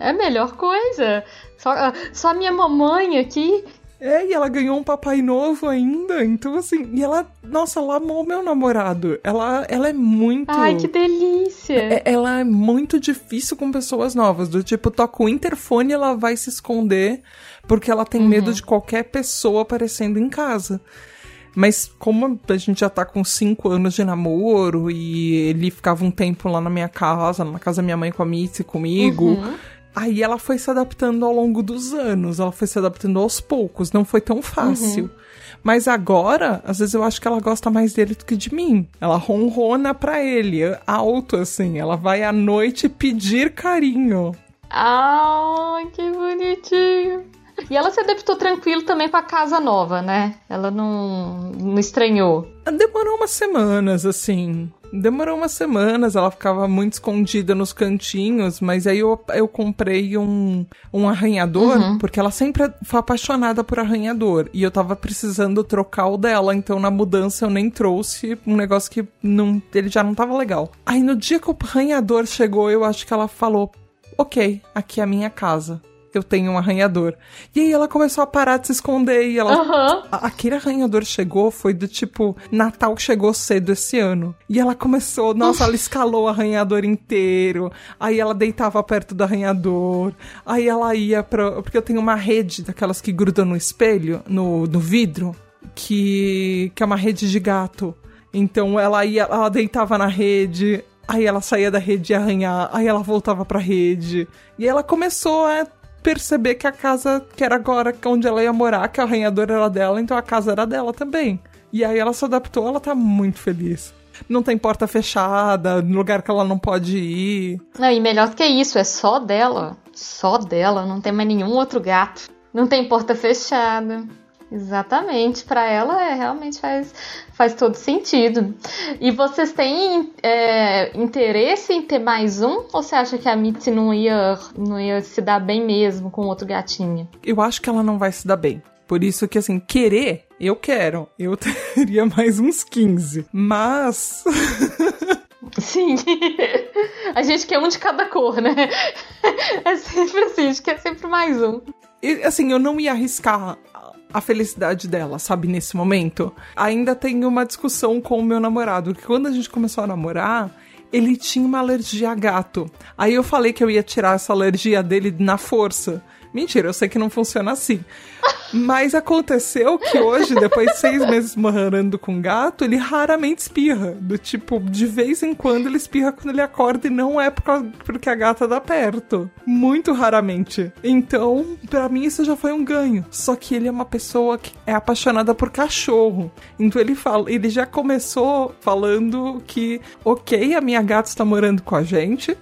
A: é a melhor coisa. Só, só a minha mamãe aqui
B: é, e ela ganhou um papai novo ainda. Então, assim, e ela, nossa, ela amou meu namorado. Ela, ela é muito.
A: Ai, que delícia!
B: É, ela é muito difícil com pessoas novas. Do tipo, toca o interfone ela vai se esconder porque ela tem uhum. medo de qualquer pessoa aparecendo em casa. Mas como a gente já tá com cinco anos de namoro e ele ficava um tempo lá na minha casa, na casa da minha mãe com a Mitzi comigo. Uhum Aí ela foi se adaptando ao longo dos anos, ela foi se adaptando aos poucos, não foi tão fácil. Uhum. Mas agora, às vezes eu acho que ela gosta mais dele do que de mim. Ela ronrona pra ele, alto assim. Ela vai à noite pedir carinho.
A: Ai, que bonitinho. E ela se adaptou tranquilo também com a casa nova, né? Ela não, não estranhou.
B: Demorou umas semanas, assim. Demorou umas semanas, ela ficava muito escondida nos cantinhos, mas aí eu, eu comprei um, um arranhador, uhum. porque ela sempre foi apaixonada por arranhador. E eu tava precisando trocar o dela, então na mudança eu nem trouxe um negócio que não, ele já não tava legal. Aí no dia que o arranhador chegou, eu acho que ela falou: Ok, aqui é a minha casa eu tenho um arranhador. E aí ela começou a parar de se esconder e ela.
A: Uhum.
B: Aquele arranhador chegou, foi do tipo, Natal chegou cedo esse ano. E ela começou, nossa, ela escalou o arranhador inteiro. Aí ela deitava perto do arranhador. Aí ela ia pra. Porque eu tenho uma rede daquelas que grudam no espelho, no, no vidro, que, que é uma rede de gato. Então ela ia, ela deitava na rede, aí ela saía da rede e arranhar, aí ela voltava pra rede. E ela começou a perceber que a casa que era agora onde ela ia morar, que a arranhadora era dela, então a casa era dela também. E aí ela se adaptou, ela tá muito feliz. Não tem porta fechada, lugar que ela não pode ir.
A: Não, e melhor que isso, é só dela. Só dela, não tem mais nenhum outro gato. Não tem porta fechada. Exatamente, para ela é, realmente faz, faz todo sentido. E vocês têm é, interesse em ter mais um? Ou você acha que a Mitzi não ia, não ia se dar bem mesmo com outro gatinho?
B: Eu acho que ela não vai se dar bem. Por isso que, assim, querer, eu quero. Eu teria mais uns 15. Mas.
A: Sim. A gente quer um de cada cor, né? É sempre assim, a gente quer sempre mais um.
B: E, assim, eu não ia arriscar a felicidade dela, sabe, nesse momento. Ainda tenho uma discussão com o meu namorado, que quando a gente começou a namorar, ele tinha uma alergia a gato. Aí eu falei que eu ia tirar essa alergia dele na força. Mentira, eu sei que não funciona assim. Mas aconteceu que hoje, depois de seis meses morando com gato, ele raramente espirra. Do tipo, de vez em quando ele espirra quando ele acorda e não é porque a gata dá perto. Muito raramente. Então, para mim isso já foi um ganho. Só que ele é uma pessoa que é apaixonada por cachorro. Então ele fala, ele já começou falando que, ok, a minha gata está morando com a gente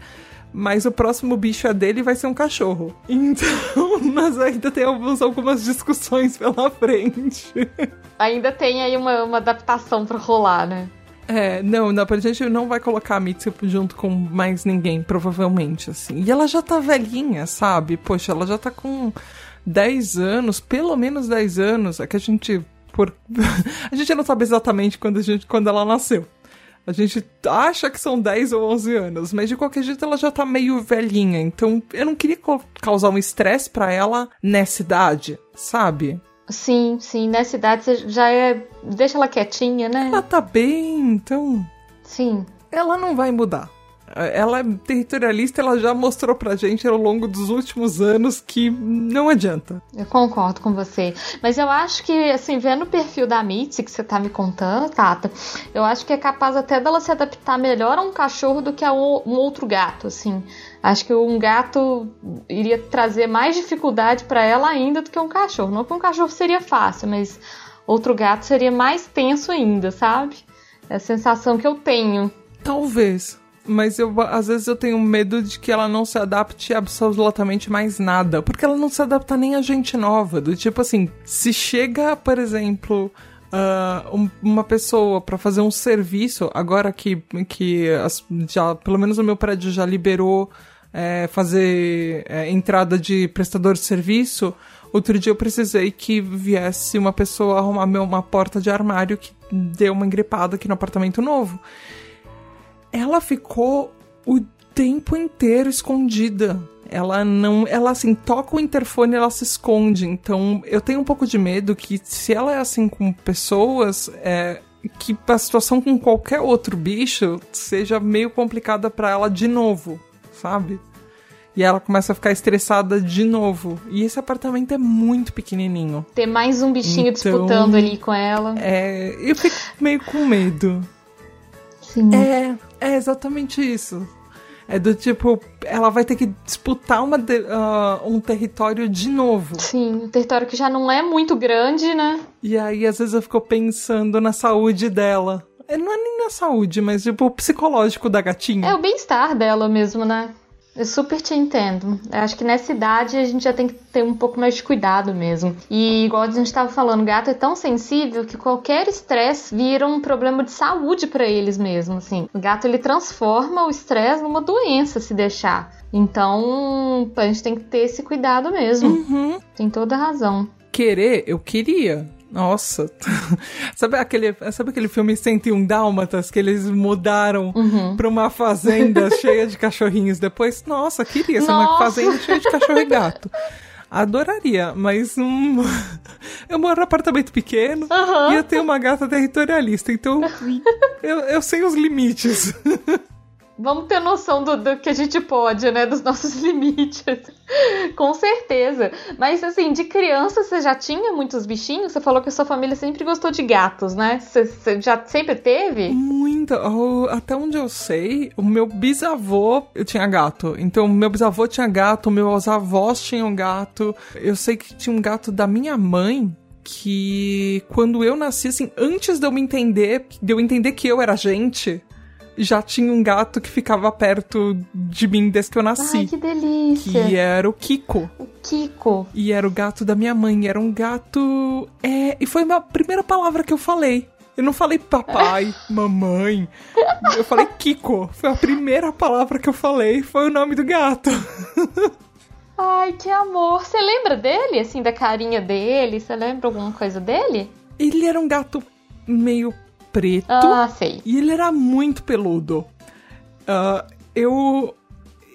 B: mas o próximo bicho é dele e vai ser um cachorro. Então, nós ainda temos algumas discussões pela frente.
A: Ainda tem aí uma, uma adaptação para rolar, né?
B: É, não, não, a gente não vai colocar a Mitsu junto com mais ninguém, provavelmente, assim. E ela já tá velhinha, sabe? Poxa, ela já tá com 10 anos, pelo menos 10 anos. É que a gente. Por... a gente não sabe exatamente quando, a gente, quando ela nasceu. A gente acha que são 10 ou 11 anos, mas de qualquer jeito ela já tá meio velhinha. Então eu não queria causar um estresse para ela nessa idade, sabe?
A: Sim, sim, nessa idade já é. Deixa ela quietinha, né?
B: Ela tá bem, então.
A: Sim.
B: Ela não vai mudar ela é territorialista, ela já mostrou pra gente ao longo dos últimos anos que não adianta.
A: Eu concordo com você. Mas eu acho que, assim, vendo o perfil da Mitzi que você tá me contando, Tata, eu acho que é capaz até dela se adaptar melhor a um cachorro do que a um outro gato, assim. Acho que um gato iria trazer mais dificuldade para ela ainda do que um cachorro. Não que um cachorro seria fácil, mas outro gato seria mais tenso ainda, sabe? É a sensação que eu tenho.
B: Talvez mas eu às vezes eu tenho medo de que ela não se adapte a absolutamente mais nada, porque ela não se adapta nem a gente nova, do tipo assim, se chega, por exemplo, uh, um, uma pessoa para fazer um serviço, agora que, que as, já, pelo menos o meu prédio já liberou é, fazer é, entrada de prestador de serviço, outro dia eu precisei que viesse uma pessoa arrumar uma porta de armário que deu uma engrepada aqui no apartamento novo ela ficou o tempo inteiro escondida. Ela não. Ela assim, toca o interfone e ela se esconde. Então eu tenho um pouco de medo que se ela é assim com pessoas, é, que a situação com qualquer outro bicho seja meio complicada para ela de novo, sabe? E ela começa a ficar estressada de novo. E esse apartamento é muito pequenininho.
A: Ter mais um bichinho então, disputando ali com ela.
B: É, eu fico meio com medo.
A: Sim.
B: É, é exatamente isso. É do tipo, ela vai ter que disputar uma uh, um território de novo.
A: Sim, um território que já não é muito grande, né?
B: E aí, às vezes, eu fico pensando na saúde dela. É, não é nem na saúde, mas tipo, o psicológico da gatinha.
A: É o bem-estar dela mesmo, né? Eu super te entendo. Eu acho que nessa idade a gente já tem que ter um pouco mais de cuidado mesmo. E igual a gente estava falando, o gato é tão sensível que qualquer estresse vira um problema de saúde para eles mesmo, assim. O gato ele transforma o estresse numa doença se deixar. Então, a gente tem que ter esse cuidado mesmo.
B: Uhum.
A: Tem toda razão.
B: Querer, eu queria. Nossa. sabe, aquele, sabe aquele filme 101 Dálmatas que eles mudaram
A: uhum.
B: pra uma fazenda cheia de cachorrinhos depois? Nossa, queria ser uma fazenda cheia de cachorro e gato. Adoraria, mas um... eu moro num apartamento pequeno
A: uhum.
B: e eu tenho uma gata territorialista, então eu, eu sei os limites.
A: Vamos ter noção do, do, que a gente pode, né? Dos nossos limites. Com certeza. Mas, assim, de criança você já tinha muitos bichinhos? Você falou que a sua família sempre gostou de gatos, né? Você, você já sempre teve?
B: Muito. até onde eu sei, o meu bisavô tinha gato. Então, meu bisavô tinha gato, meus avós tinham gato. Eu sei que tinha um gato da minha mãe que quando eu nasci, assim, antes de eu me entender, de eu entender que eu era gente, já tinha um gato que ficava perto de mim desde que eu nasci.
A: Ai, que delícia!
B: Que era o Kiko.
A: O Kiko.
B: E era o gato da minha mãe. Era um gato. É. E foi a primeira palavra que eu falei. Eu não falei papai, mamãe. Eu falei Kiko. Foi a primeira palavra que eu falei. Foi o nome do gato.
A: Ai, que amor. Você lembra dele, assim, da carinha dele? Você lembra alguma coisa dele?
B: Ele era um gato meio preto.
A: Ah, sei.
B: E ele era muito peludo. Uh, eu.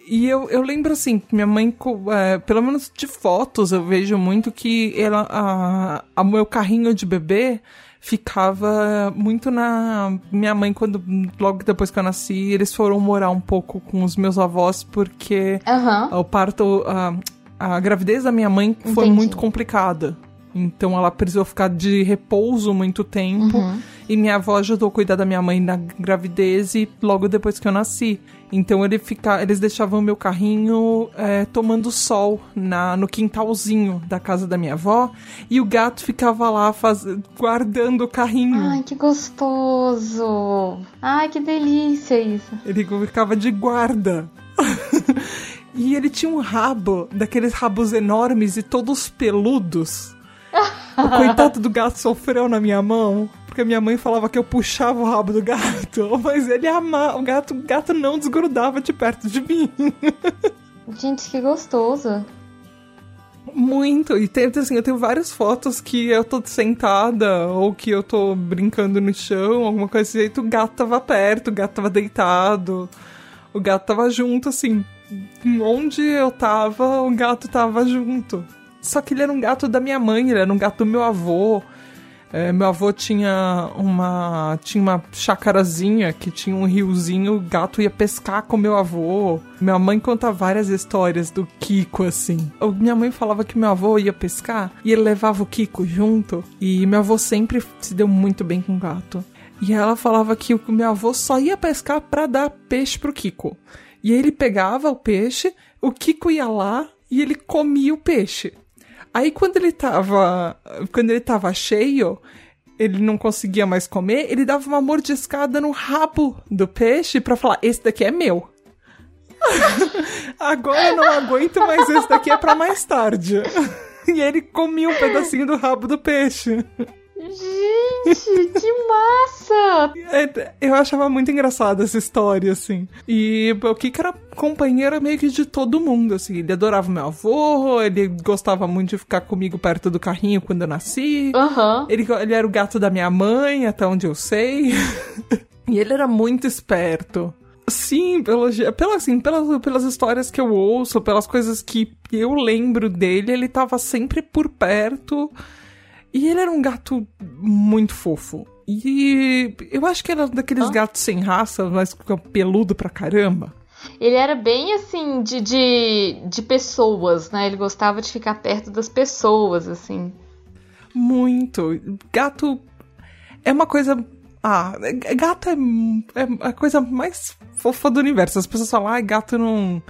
B: E eu, eu lembro assim, minha mãe, é, pelo menos de fotos, eu vejo muito que ela, a, a meu carrinho de bebê ficava muito na minha mãe quando logo depois que eu nasci eles foram morar um pouco com os meus avós porque
A: uhum.
B: o parto a, a gravidez da minha mãe foi Entendi. muito complicada então ela precisou ficar de repouso muito tempo. Uhum. E minha avó ajudou a cuidar da minha mãe na gravidez e logo depois que eu nasci. Então ele fica, eles deixavam meu carrinho é, tomando sol na, no quintalzinho da casa da minha avó. E o gato ficava lá faz, guardando o carrinho.
A: Ai, que gostoso! Ai, que delícia isso!
B: Ele ficava de guarda. e ele tinha um rabo, daqueles rabos enormes e todos peludos. O coitado do gato sofreu na minha mão. Porque minha mãe falava que eu puxava o rabo do gato. Mas ele amava. O gato, o gato não desgrudava de perto de mim.
A: Gente, que gostoso.
B: Muito. E tem, assim, eu tenho várias fotos que eu tô sentada ou que eu tô brincando no chão, alguma coisa desse jeito. O gato tava perto, o gato tava deitado. O gato tava junto, assim. Onde eu tava, o gato tava junto. Só que ele era um gato da minha mãe, ele era um gato do meu avô. É, meu avô tinha uma tinha uma chacarazinha que tinha um riozinho, o gato ia pescar com meu avô. Minha mãe conta várias histórias do Kiko assim. Minha mãe falava que meu avô ia pescar e ele levava o Kiko junto. E meu avô sempre se deu muito bem com o gato. E ela falava que o meu avô só ia pescar para dar peixe pro Kiko. E ele pegava o peixe, o Kiko ia lá e ele comia o peixe. Aí quando ele tava. Quando ele tava cheio, ele não conseguia mais comer, ele dava uma mordiscada no rabo do peixe para falar: esse daqui é meu. Agora eu não aguento, mas esse daqui é para mais tarde. e ele comia um pedacinho do rabo do peixe.
A: Gente, que massa!
B: Eu achava muito engraçada essa história, assim. E o Kiko era companheiro meio que de todo mundo, assim. Ele adorava meu avô, ele gostava muito de ficar comigo perto do carrinho quando eu nasci.
A: Uhum.
B: Ele, ele era o gato da minha mãe, até onde eu sei. e ele era muito esperto. Sim, pelo, pela, assim, pelas, pelas histórias que eu ouço, pelas coisas que eu lembro dele, ele tava sempre por perto e ele era um gato muito fofo. E eu acho que era daqueles ah. gatos sem raça, mas peludo pra caramba.
A: Ele era bem assim, de, de, de pessoas, né? Ele gostava de ficar perto das pessoas, assim.
B: Muito. Gato é uma coisa. Ah, gato é, é a coisa mais fofa do universo. As pessoas falam, ah, gato não.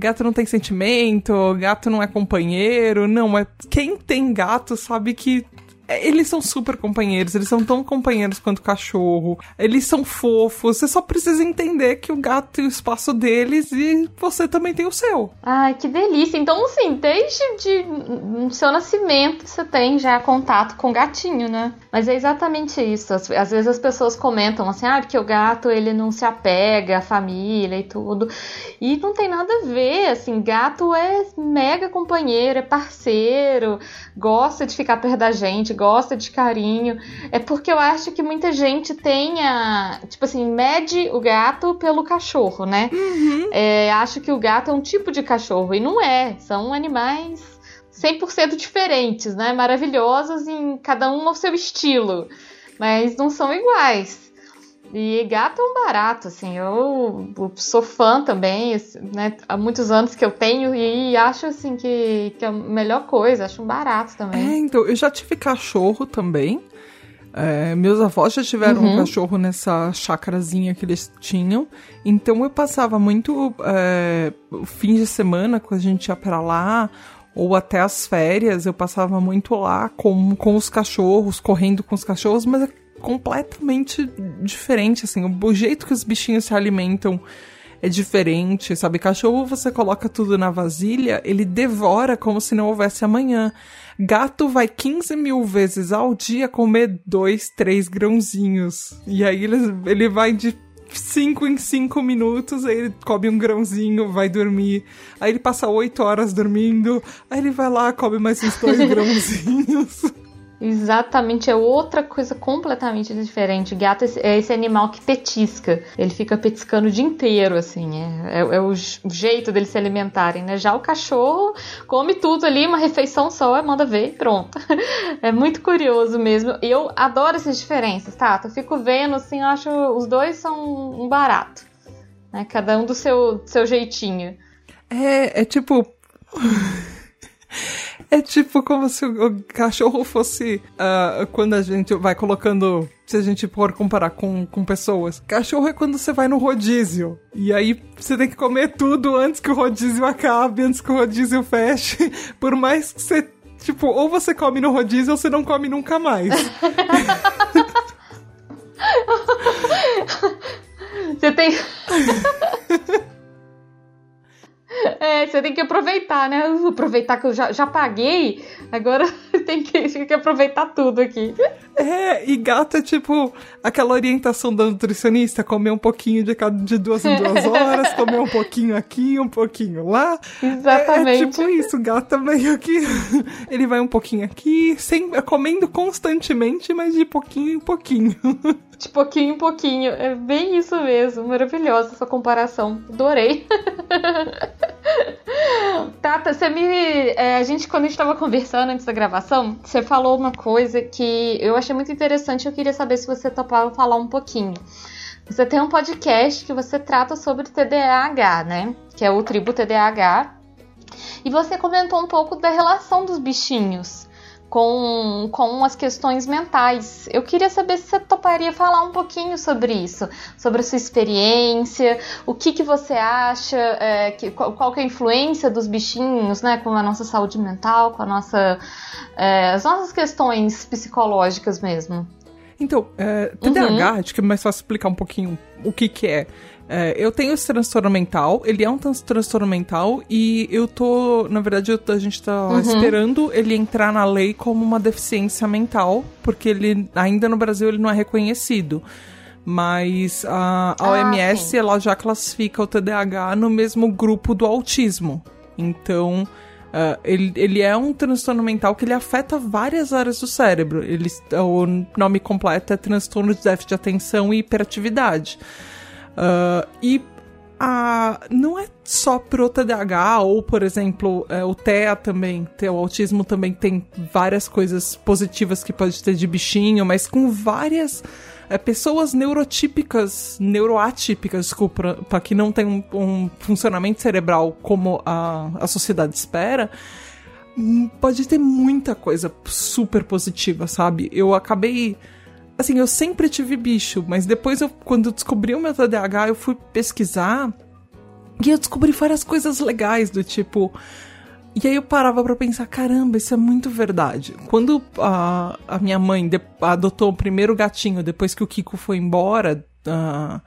B: Gato não tem sentimento, gato não é companheiro. Não, mas quem tem gato sabe que é, eles são super companheiros, eles são tão companheiros quanto cachorro. Eles são fofos. Você só precisa entender que o gato tem o espaço deles e você também tem o seu.
A: Ai, que delícia. Então, assim, desde de, seu nascimento você tem já contato com gatinho, né? Mas é exatamente isso. Às, às vezes as pessoas comentam assim, ah, porque o gato ele não se apega à família e tudo. E não tem nada a ver, assim, gato é mega companheiro, é parceiro, gosta de ficar perto da gente, gosta de carinho. É porque eu acho que muita gente tenha, tipo assim, mede o gato pelo cachorro, né?
B: Uhum.
A: É, acho que o gato é um tipo de cachorro e não é. São animais 100% diferentes, né? Maravilhosos em cada um ao seu estilo, mas não são iguais. E gato é um barato, assim. Eu, eu sou fã também, né? Há muitos anos que eu tenho e acho, assim, que, que é a melhor coisa. Acho um barato também.
B: É, então, eu já tive cachorro também. É, meus avós já tiveram uhum. um cachorro nessa chácarazinha que eles tinham. Então eu passava muito é, fim de semana quando a gente ia para lá, ou até as férias, eu passava muito lá com, com os cachorros, correndo com os cachorros, mas é completamente diferente, assim, o jeito que os bichinhos se alimentam é diferente, sabe? Cachorro você coloca tudo na vasilha, ele devora como se não houvesse amanhã. Gato vai 15 mil vezes ao dia comer dois, três grãozinhos. E aí ele, ele vai de 5 em 5 minutos, aí ele come um grãozinho, vai dormir. Aí ele passa 8 horas dormindo, aí ele vai lá, come mais uns dois grãozinhos.
A: Exatamente, é outra coisa completamente diferente. Gato é esse animal que petisca. Ele fica petiscando o dia inteiro, assim. É, é, é o jeito deles se alimentarem, né? Já o cachorro come tudo ali, uma refeição só, manda ver, pronto. É muito curioso mesmo. Eu adoro essas diferenças, tá? Eu fico vendo, assim, eu acho os dois são um barato. Né? Cada um do seu, do seu jeitinho.
B: É, é tipo. É tipo como se o cachorro fosse uh, quando a gente vai colocando. Se a gente for comparar com, com pessoas. Cachorro é quando você vai no rodízio. E aí você tem que comer tudo antes que o rodízio acabe, antes que o rodízio feche. Por mais que você. Tipo, ou você come no rodízio ou você não come nunca mais.
A: você tem. É, você tem que aproveitar, né? Aproveitar que eu já, já paguei, agora tem que, tem que aproveitar tudo aqui.
B: É, e gato é tipo aquela orientação da nutricionista: comer um pouquinho de cada de duas em duas horas, comer um pouquinho aqui, um pouquinho lá.
A: Exatamente.
B: É, é tipo isso, gato meio que. Ele vai um pouquinho aqui, sem, comendo constantemente, mas de pouquinho em pouquinho.
A: De pouquinho em pouquinho. É bem isso mesmo. Maravilhosa essa comparação. Adorei. Tata, você me. É, a gente, quando a gente estava conversando antes da gravação, você falou uma coisa que eu achei muito interessante. Eu queria saber se você topava falar um pouquinho. Você tem um podcast que você trata sobre TDAH, né? Que é o Tribo TDAH. E você comentou um pouco da relação dos bichinhos com, com as questões mentais. Eu queria saber se você toparia falar um pouquinho sobre isso, sobre a sua experiência, o que, que você acha, é, que, qual, qual que é a influência dos bichinhos, né, com a nossa saúde mental, com a nossa, é, as nossas questões psicológicas mesmo.
B: Então, é, TDAH, uhum. acho que é mais fácil explicar um pouquinho o que que é. É, eu tenho esse transtorno mental, ele é um transtorno mental e eu tô, na verdade, eu, a gente tá uhum. esperando ele entrar na lei como uma deficiência mental, porque ele ainda no Brasil ele não é reconhecido. Mas a, a OMS ah, ela já classifica o TDAH no mesmo grupo do autismo. Então, Uh, ele, ele é um transtorno mental que ele afeta várias áreas do cérebro. Ele, o nome completo é transtorno de déficit de atenção e hiperatividade. Uh, e a, não é só pro TDAH, ou, por exemplo, é, o TEA também, o autismo também tem várias coisas positivas que pode ter de bichinho, mas com várias é, pessoas neurotípicas, neuroatípicas, desculpa, para que não tem um, um, funcionamento cerebral como a, a sociedade espera, hum, pode ter muita coisa super positiva, sabe? Eu acabei Assim, eu sempre tive bicho, mas depois eu, quando descobri o meu TDAH, eu fui pesquisar e eu descobri várias coisas legais do tipo. E aí eu parava para pensar, caramba, isso é muito verdade. Quando a, a minha mãe adotou o primeiro gatinho depois que o Kiko foi embora, uh,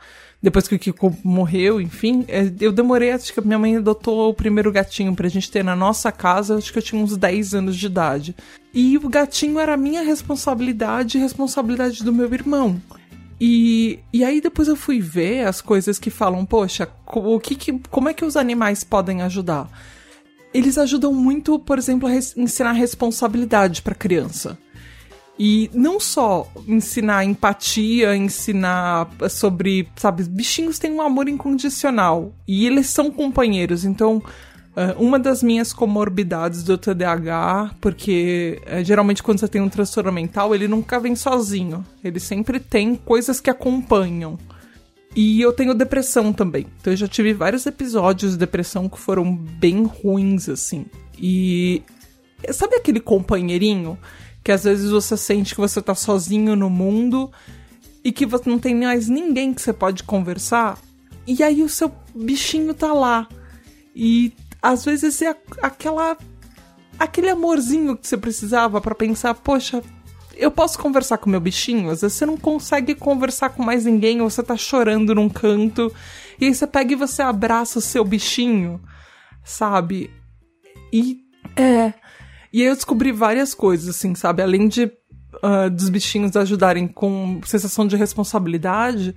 B: depois que o Kiko morreu, enfim, é, eu demorei, acho que minha mãe adotou o primeiro gatinho pra gente ter na nossa casa, acho que eu tinha uns 10 anos de idade. E o gatinho era minha responsabilidade e responsabilidade do meu irmão. E, e aí depois eu fui ver as coisas que falam, poxa, o que, que como é que os animais podem ajudar? Eles ajudam muito, por exemplo, a ensinar responsabilidade para criança. E não só ensinar empatia, ensinar sobre, sabe, bichinhos têm um amor incondicional e eles são companheiros, então Uh, uma das minhas comorbidades do TDAH, porque uh, geralmente quando você tem um transtorno mental, ele nunca vem sozinho. Ele sempre tem coisas que acompanham. E eu tenho depressão também. Então eu já tive vários episódios de depressão que foram bem ruins, assim. E sabe aquele companheirinho que às vezes você sente que você tá sozinho no mundo e que você não tem mais ninguém que você pode conversar? E aí o seu bichinho tá lá. E às vezes é aquela aquele amorzinho que você precisava para pensar, poxa, eu posso conversar com meu bichinho? Às vezes você não consegue conversar com mais ninguém, ou você tá chorando num canto, e aí você pega e você abraça o seu bichinho, sabe? E é. E aí eu descobri várias coisas, assim, sabe? Além de uh, dos bichinhos ajudarem com sensação de responsabilidade,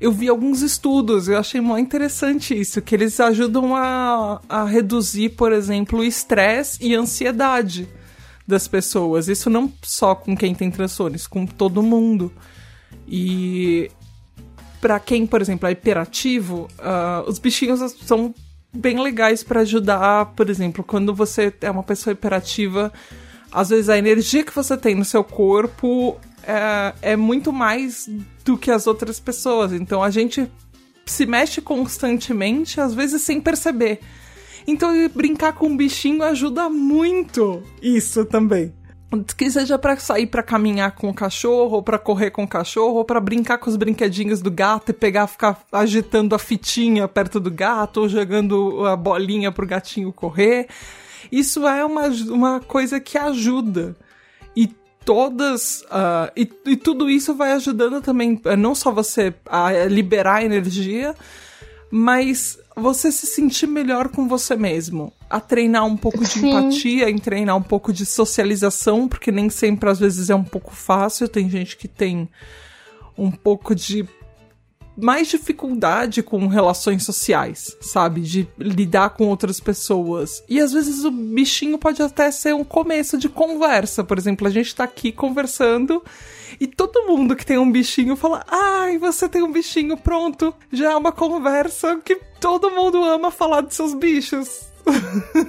B: eu vi alguns estudos, eu achei muito interessante isso, que eles ajudam a, a reduzir, por exemplo, o estresse e ansiedade das pessoas. Isso não só com quem tem transtornos, com todo mundo. E para quem, por exemplo, é hiperativo, uh, os bichinhos são bem legais para ajudar, por exemplo, quando você é uma pessoa hiperativa, às vezes a energia que você tem no seu corpo é, é muito mais do que as outras pessoas. Então a gente se mexe constantemente, às vezes sem perceber. Então brincar com um bichinho ajuda muito isso também. Que seja para sair para caminhar com o cachorro, ou para correr com o cachorro, ou para brincar com os brinquedinhos do gato e pegar, ficar agitando a fitinha perto do gato, ou jogando a bolinha pro gatinho correr. Isso é uma, uma coisa que ajuda todas. Uh, e, e, tudo isso vai ajudando também, eh, não só você a liberar energia, mas você se sentir melhor com você mesmo. A treinar um pouco de Sim. empatia, em treinar um pouco de socialização, porque nem sempre às vezes é um pouco fácil. Tem gente que tem um pouco de mais dificuldade com relações sociais, sabe? De lidar com outras pessoas. E às vezes o bichinho pode até ser um começo de conversa. Por exemplo, a gente tá aqui conversando e todo mundo que tem um bichinho fala: Ai, você tem um bichinho, pronto. Já é uma conversa que todo mundo ama falar de seus bichos.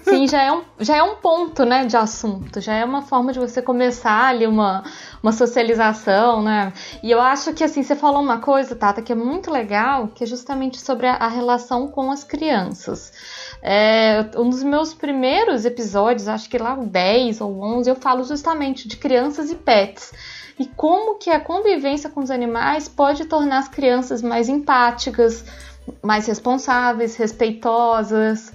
A: Sim, já é, um, já é um ponto, né, de assunto. Já é uma forma de você começar ali uma, uma socialização, né? E eu acho que, assim, você falou uma coisa, Tata, que é muito legal, que é justamente sobre a, a relação com as crianças. É, um dos meus primeiros episódios, acho que lá o 10 ou 11, eu falo justamente de crianças e pets e como que a convivência com os animais pode tornar as crianças mais empáticas, mais responsáveis, respeitosas,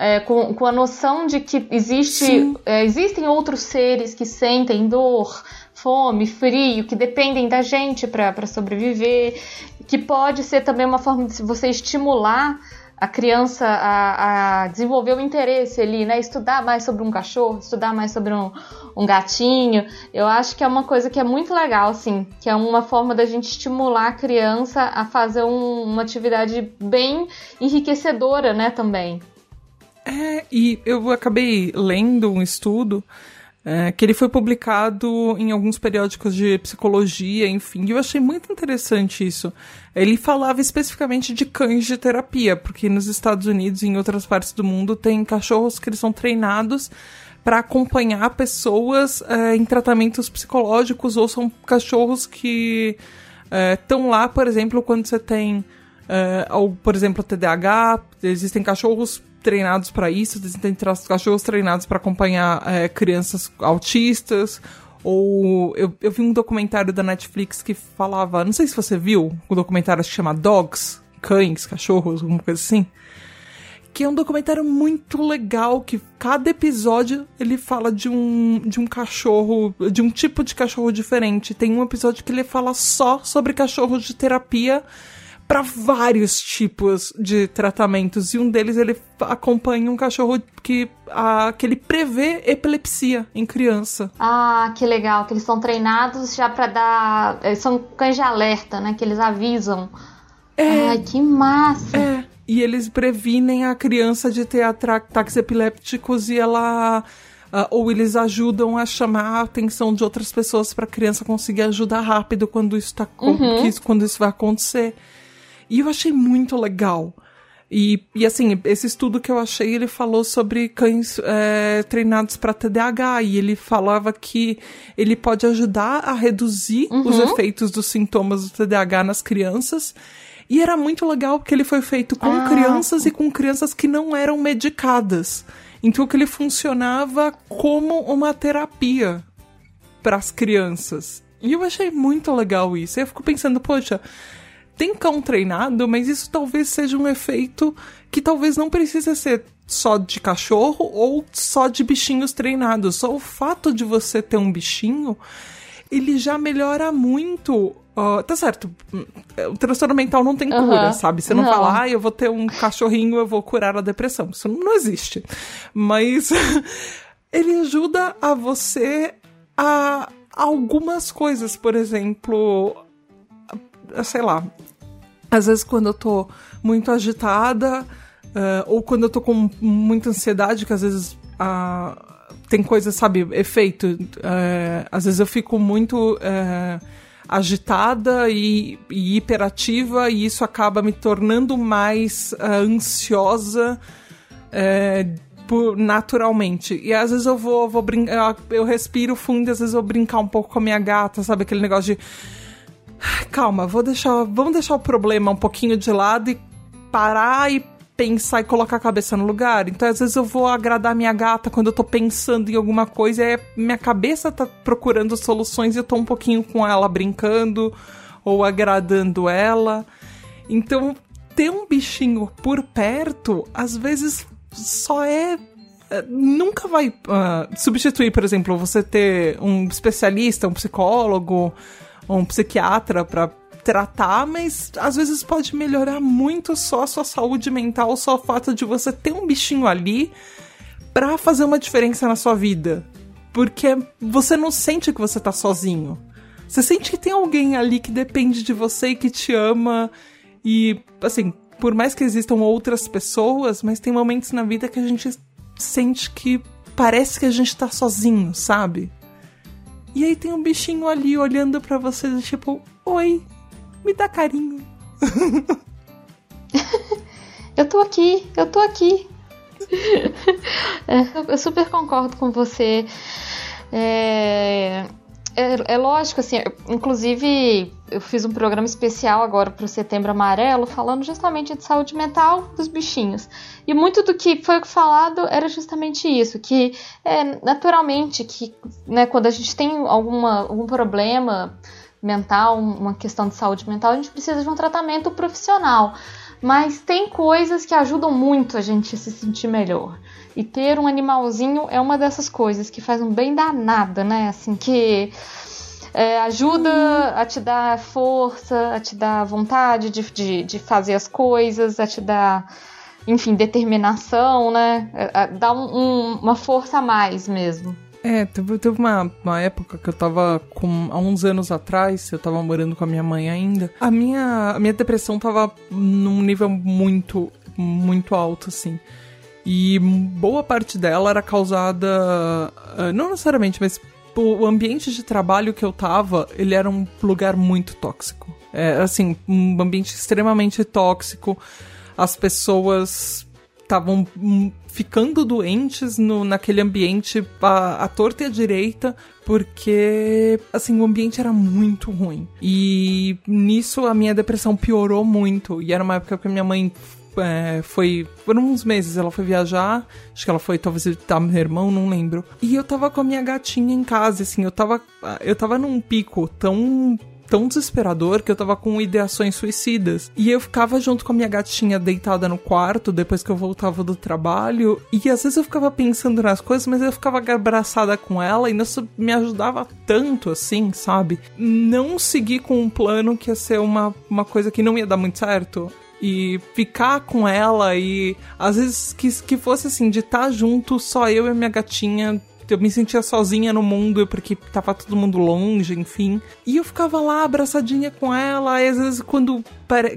A: é, com, com, a noção de que existe, é, existem outros seres que sentem dor, fome, frio, que dependem da gente para sobreviver, que pode ser também uma forma de você estimular a criança a, a, desenvolver o interesse ali, né? Estudar mais sobre um cachorro, estudar mais sobre um, um, gatinho. Eu acho que é uma coisa que é muito legal, assim, que é uma forma da gente estimular a criança a fazer um, uma atividade bem enriquecedora, né, também.
B: É, e eu acabei lendo um estudo é, que ele foi publicado em alguns periódicos de psicologia, enfim, e eu achei muito interessante isso. Ele falava especificamente de cães de terapia, porque nos Estados Unidos e em outras partes do mundo tem cachorros que eles são treinados para acompanhar pessoas é, em tratamentos psicológicos, ou são cachorros que estão é, lá, por exemplo, quando você tem, é, ou, por exemplo, TDAH, existem cachorros treinados para isso, tem cachorros treinados para acompanhar é, crianças autistas. Ou eu, eu vi um documentário da Netflix que falava, não sei se você viu, um documentário que chama Dogs, cães, cachorros, alguma coisa assim. Que é um documentário muito legal, que cada episódio ele fala de um, de um cachorro, de um tipo de cachorro diferente. Tem um episódio que ele fala só sobre cachorros de terapia para vários tipos de tratamentos e um deles ele acompanha um cachorro que, a, que ele prevê epilepsia em criança.
A: Ah, que legal, que eles são treinados já para dar, são cães de alerta, né, que eles avisam. É, Ai, que massa.
B: É. E eles previnem a criança de ter ataques epilépticos e ela Uh, ou eles ajudam a chamar a atenção de outras pessoas para a criança conseguir ajudar rápido quando isso, tá, uhum. quando isso vai acontecer. E eu achei muito legal. E, e assim, esse estudo que eu achei, ele falou sobre cães é, treinados para TDAH e ele falava que ele pode ajudar a reduzir uhum. os efeitos dos sintomas do TDAH nas crianças. E era muito legal porque ele foi feito com ah. crianças e com crianças que não eram medicadas. Então que ele funcionava como uma terapia para as crianças. E eu achei muito legal isso. E eu fico pensando, poxa, tem cão treinado, mas isso talvez seja um efeito que talvez não precise ser só de cachorro ou só de bichinhos treinados. Só o fato de você ter um bichinho, ele já melhora muito. Uh, tá certo, o transtorno mental não tem cura, uhum. sabe? Você não, não, fala, ah, eu vou ter um cachorrinho, eu vou curar a depressão. Isso não existe. Mas ele ajuda a você a algumas coisas, por exemplo, sei lá, às vezes quando eu tô muito agitada, uh, ou quando eu tô com muita ansiedade, que às vezes uh, tem coisa, sabe, efeito. Uh, às vezes eu fico muito uh, agitada e, e, hiperativa, e isso acaba me tornando mais ansiosa naturalmente. E às vezes eu vou, vou brincar, eu respiro fundo, às vezes eu brincar um pouco com a minha gata, sabe? Aquele negócio de. Calma, vou deixar, vamos deixar o problema um pouquinho de lado e parar e pensar e colocar a cabeça no lugar. Então, às vezes eu vou agradar minha gata quando eu tô pensando em alguma coisa e minha cabeça tá procurando soluções e eu tô um pouquinho com ela brincando ou agradando ela. Então, ter um bichinho por perto, às vezes só é, é nunca vai uh, substituir, por exemplo, você ter um especialista, um psicólogo, um psiquiatra para tratar, mas às vezes pode melhorar muito só a sua saúde mental, só o fato de você ter um bichinho ali para fazer uma diferença na sua vida. Porque você não sente que você tá sozinho. Você sente que tem alguém ali que depende de você e que te ama. E, assim, por mais que existam outras pessoas, mas tem momentos na vida que a gente sente que parece que a gente tá sozinho, sabe? E aí tem um bichinho ali olhando para você, tipo, oi, me dá carinho.
A: eu tô aqui, eu tô aqui. é, eu super concordo com você. É, é, é, lógico, assim, inclusive eu fiz um programa especial agora para o Setembro Amarelo falando justamente de saúde mental dos bichinhos. E muito do que foi falado era justamente isso, que é, naturalmente que né, quando a gente tem alguma, algum problema mental, uma questão de saúde mental, a gente precisa de um tratamento profissional. Mas tem coisas que ajudam muito a gente a se sentir melhor. E ter um animalzinho é uma dessas coisas que faz um bem danado, né? Assim, que é, ajuda a te dar força, a te dar vontade de, de, de fazer as coisas, a te dar, enfim, determinação, né? É, dá um, um, uma força a mais mesmo.
B: É, teve, teve uma, uma época que eu tava com. Há uns anos atrás, eu tava morando com a minha mãe ainda. A minha, a minha depressão tava num nível muito, muito alto, assim. E boa parte dela era causada. Ah, não necessariamente, mas o ambiente de trabalho que eu tava, ele era um lugar muito tóxico. É, assim, um ambiente extremamente tóxico. As pessoas estavam hum, ficando doentes no, naquele ambiente a, a torta e a direita, porque, assim, o ambiente era muito ruim. E nisso a minha depressão piorou muito. E era uma época que minha mãe é, foi. Foram uns meses, ela foi viajar. Acho que ela foi talvez visitar meu irmão, não lembro. E eu tava com a minha gatinha em casa, assim, eu tava. Eu tava num pico tão tão desesperador que eu tava com ideações suicidas. E eu ficava junto com a minha gatinha deitada no quarto depois que eu voltava do trabalho. E às vezes eu ficava pensando nas coisas, mas eu ficava abraçada com ela e isso me ajudava tanto assim, sabe? Não seguir com um plano que ia ser uma, uma coisa que não ia dar muito certo e ficar com ela e às vezes que, que fosse assim, de estar tá junto só eu e minha gatinha eu me sentia sozinha no mundo porque tava todo mundo longe, enfim. E eu ficava lá abraçadinha com ela. E às vezes, quando.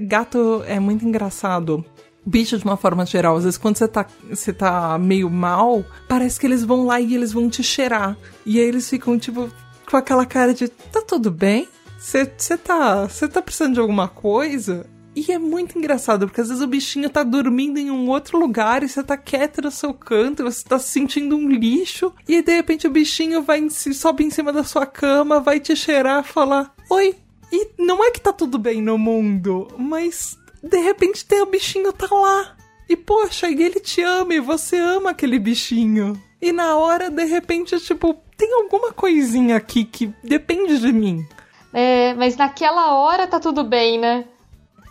B: Gato é muito engraçado bicho de uma forma geral. Às vezes, quando você tá, você tá meio mal, parece que eles vão lá e eles vão te cheirar. E aí eles ficam, tipo, com aquela cara de: tá tudo bem? Você tá, tá precisando de alguma coisa? E é muito engraçado, porque às vezes o bichinho tá dormindo em um outro lugar e você tá quieto no seu canto, você tá se sentindo um lixo, e de repente o bichinho vai sobe em cima da sua cama, vai te cheirar, falar: "Oi". E não é que tá tudo bem no mundo, mas de repente tem o bichinho tá lá. E poxa, e ele te ama e você ama aquele bichinho. E na hora, de repente, tipo, tem alguma coisinha aqui que depende de mim.
A: É, mas naquela hora tá tudo bem, né?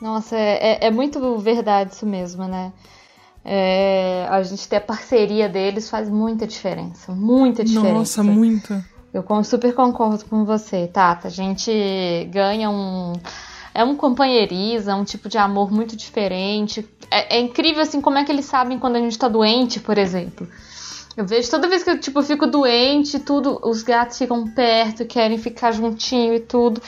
A: Nossa, é, é, é muito verdade isso mesmo, né? É, a gente ter a parceria deles faz muita diferença. Muita diferença.
B: Nossa, muita.
A: Eu super concordo com você, Tata. A gente ganha um. É um companheirismo, é um tipo de amor muito diferente. É, é, incrível, assim, como é que eles sabem quando a gente tá doente, por exemplo. Eu vejo toda vez que eu, tipo, fico doente, tudo, os gatos ficam perto, querem ficar juntinho e tudo.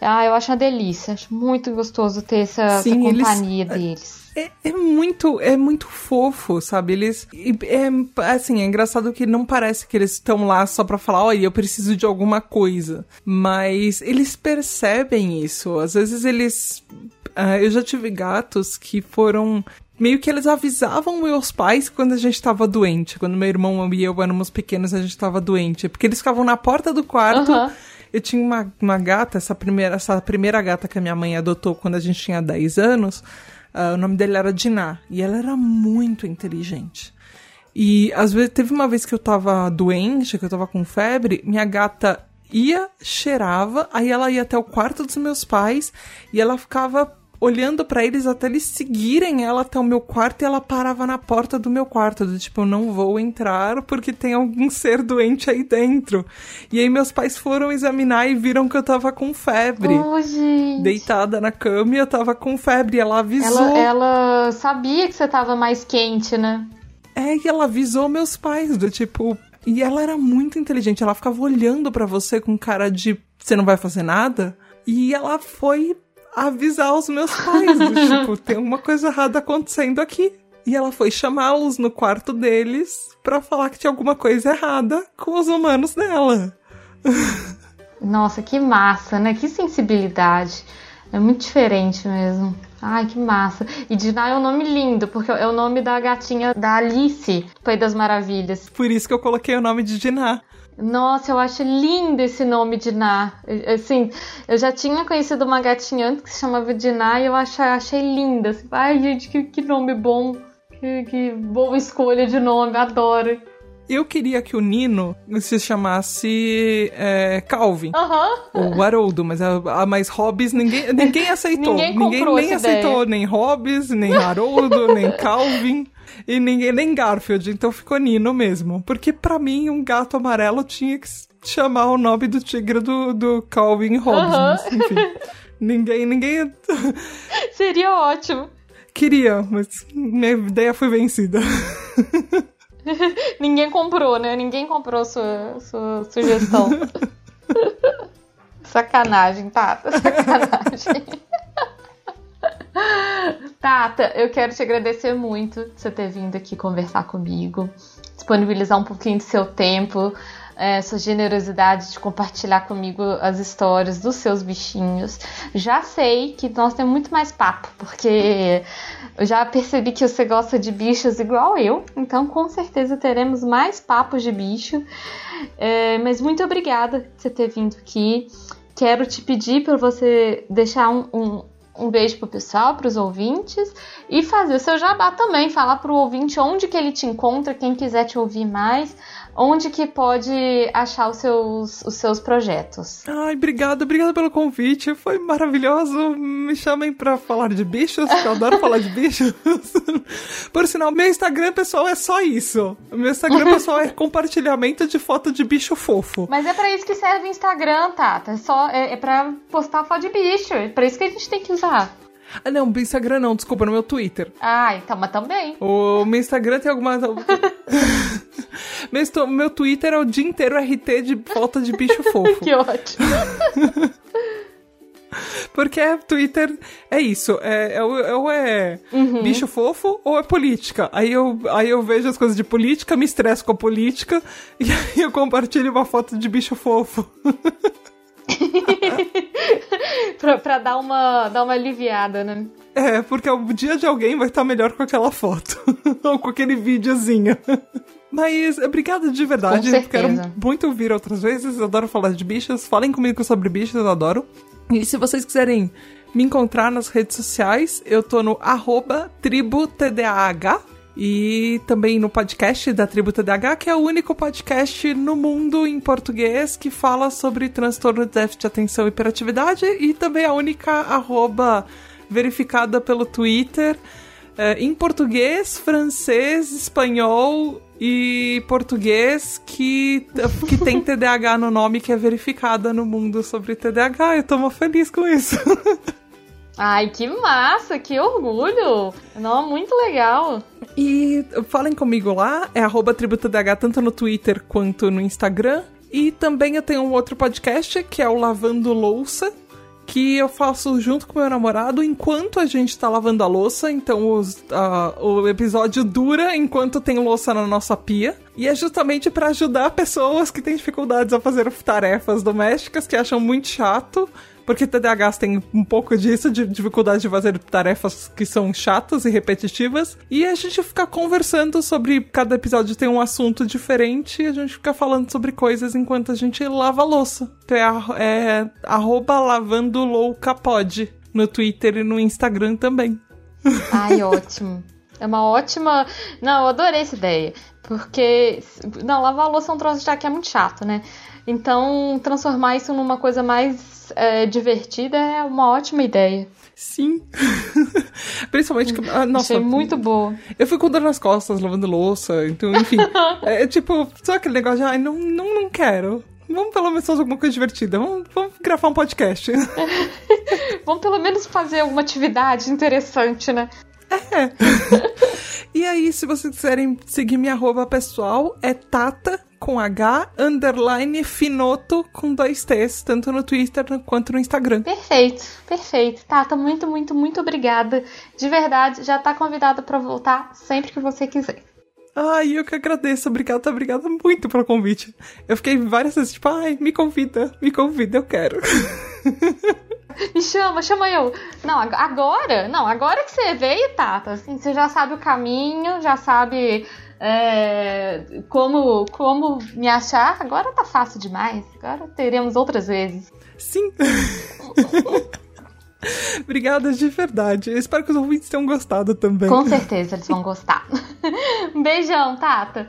A: Ah, eu acho uma delícia. Acho muito gostoso ter essa, Sim, essa companhia eles, deles.
B: É, é, muito, é muito fofo, sabe? Eles. É, assim, é engraçado que não parece que eles estão lá só pra falar, olha, eu preciso de alguma coisa. Mas eles percebem isso. Às vezes eles. Uh, eu já tive gatos que foram meio que eles avisavam meus pais quando a gente tava doente. Quando meu irmão e eu éramos pequenos, a gente tava doente. Porque eles ficavam na porta do quarto. Uhum. Eu tinha uma, uma gata, essa primeira, essa primeira gata que a minha mãe adotou quando a gente tinha 10 anos. Uh, o nome dela era Diná. E ela era muito inteligente. E às vezes teve uma vez que eu tava doente, que eu tava com febre, minha gata ia, cheirava, aí ela ia até o quarto dos meus pais e ela ficava olhando para eles até eles seguirem ela até o meu quarto e ela parava na porta do meu quarto, do tipo, eu não vou entrar porque tem algum ser doente aí dentro. E aí meus pais foram examinar e viram que eu tava com febre.
A: Oh, gente.
B: Deitada na cama e eu tava com febre. E ela avisou.
A: Ela, ela sabia que você tava mais quente, né?
B: É, e ela avisou meus pais, do tipo. E ela era muito inteligente, ela ficava olhando para você com cara de você não vai fazer nada. E ela foi avisar os meus pais, do, tipo, tem uma coisa errada acontecendo aqui. E ela foi chamá-los no quarto deles para falar que tinha alguma coisa errada com os humanos dela.
A: Nossa, que massa, né? Que sensibilidade. É muito diferente mesmo. Ai, que massa. E Dinah é um nome lindo, porque é o nome da gatinha da Alice, Pai das Maravilhas.
B: Por isso que eu coloquei o nome de Dinah.
A: Nossa, eu acho lindo esse nome Diná. Assim, eu já tinha conhecido uma gatinha antes que se chamava Diná e eu achei, achei linda. Assim, Ai, gente, que, que nome bom. Que, que, boa escolha de nome, adoro.
B: Eu queria que o Nino se chamasse é, Calvin.
A: Uhum.
B: Ou Haroldo, mas, a, a, mas Hobbes ninguém, ninguém aceitou. ninguém, ninguém nem aceitou nem Hobbes, nem Haroldo, nem Calvin. E ninguém, nem Garfield, então ficou Nino mesmo. Porque para mim, um gato amarelo tinha que chamar o nome do tigre do, do Calvin Hobbes. Uhum. Enfim, ninguém, ninguém...
A: Seria ótimo.
B: Queria, mas minha ideia foi vencida.
A: Ninguém comprou, né? Ninguém comprou sua, sua sugestão. Sacanagem, Tata. Sacanagem. Tata, eu quero te agradecer muito de você ter vindo aqui conversar comigo, disponibilizar um pouquinho do seu tempo, é, sua generosidade de compartilhar comigo as histórias dos seus bichinhos. Já sei que nós temos muito mais papo, porque eu já percebi que você gosta de bichos igual eu, então com certeza teremos mais papos de bicho. É, mas muito obrigada por você ter vindo aqui. Quero te pedir para você deixar um, um um beijo pro pessoal, pros ouvintes. E fazer o seu jabá também, falar pro ouvinte onde que ele te encontra, quem quiser te ouvir mais, onde que pode achar os seus, os seus projetos.
B: Ai, obrigada, obrigada pelo convite, foi maravilhoso. Me chamem pra falar de bichos, que eu adoro falar de bichos. Por sinal, meu Instagram pessoal é só isso. Meu Instagram pessoal é compartilhamento de foto de bicho fofo.
A: Mas é para isso que serve o Instagram, Tata. É só é, é para postar foto de bicho. É para isso que a gente tem que usar.
B: Ah, não, no Instagram não, desculpa, no meu Twitter.
A: Ah, então, mas também.
B: O meu Instagram tem algumas. meu, meu Twitter é o dia inteiro RT de foto de bicho fofo.
A: que ótimo.
B: Porque é, Twitter é isso, é, é, ou é uhum. bicho fofo ou é política. Aí eu, aí eu vejo as coisas de política, me estresso com a política e aí eu compartilho uma foto de bicho fofo.
A: pra, pra dar, uma, dar uma aliviada, né?
B: É, porque o dia de alguém vai estar melhor com aquela foto. Ou com aquele videozinho. Mas obrigada de verdade. Quero muito ouvir outras vezes. Adoro falar de bichos. Falem comigo sobre bichos, eu adoro. E se vocês quiserem me encontrar nas redes sociais, eu tô no arroba tributdah e também no podcast da Tribo TDAH, que é o único podcast no mundo em português que fala sobre transtorno de déficit de atenção e hiperatividade e também a única arroba verificada pelo Twitter é, em português, francês, espanhol e português que, que tem TDAH no nome, que é verificada no mundo sobre TDAH. Eu tô feliz com isso.
A: Ai, que massa, que orgulho! Não, muito legal.
B: E falem comigo lá, é arroba tanto no Twitter quanto no Instagram. E também eu tenho um outro podcast que é o Lavando Louça, que eu faço junto com meu namorado enquanto a gente tá lavando a louça. Então os, o episódio dura enquanto tem louça na nossa pia. E é justamente para ajudar pessoas que têm dificuldades a fazer tarefas domésticas, que acham muito chato porque TDAHs tem um pouco disso, de dificuldade de fazer tarefas que são chatas e repetitivas. E a gente fica conversando sobre. Cada episódio tem um assunto diferente e a gente fica falando sobre coisas enquanto a gente lava a louça. Então é, é arroba lavando loucapod no Twitter e no Instagram também.
A: Ai, ótimo. É uma ótima. Não, eu adorei essa ideia. Porque. Não, lavar a louça é um troço já que é muito chato, né? Então, transformar isso numa coisa mais é, divertida é uma ótima ideia.
B: Sim. Principalmente que. Ah, nossa,
A: Achei muito boa.
B: Eu fui com dor nas costas, lavando louça. Então, enfim. é tipo, só aquele negócio de, ai, não, não, não quero. Vamos pelo menos fazer alguma coisa divertida. Vamos, vamos gravar um podcast.
A: vamos pelo menos fazer alguma atividade interessante, né?
B: É. e aí, se vocês quiserem seguir minha arroba pessoal, é Tata com H, underline Finoto com dois T's, tanto no Twitter quanto no Instagram.
A: Perfeito, perfeito. Tata, muito, muito, muito obrigada. De verdade, já tá convidada para voltar sempre que você quiser.
B: Ai, eu que agradeço. Obrigada, obrigada muito pelo convite. Eu fiquei várias vezes tipo, ai, me convida, me convida, eu quero.
A: Me chama, chama eu. Não, agora, não, agora que você veio, Tata, assim, você já sabe o caminho, já sabe é, como, como me achar, agora tá fácil demais. Agora teremos outras vezes.
B: Sim. Obrigada de verdade. Eu espero que os ouvintes tenham gostado também.
A: Com certeza eles vão gostar. um beijão, Tata.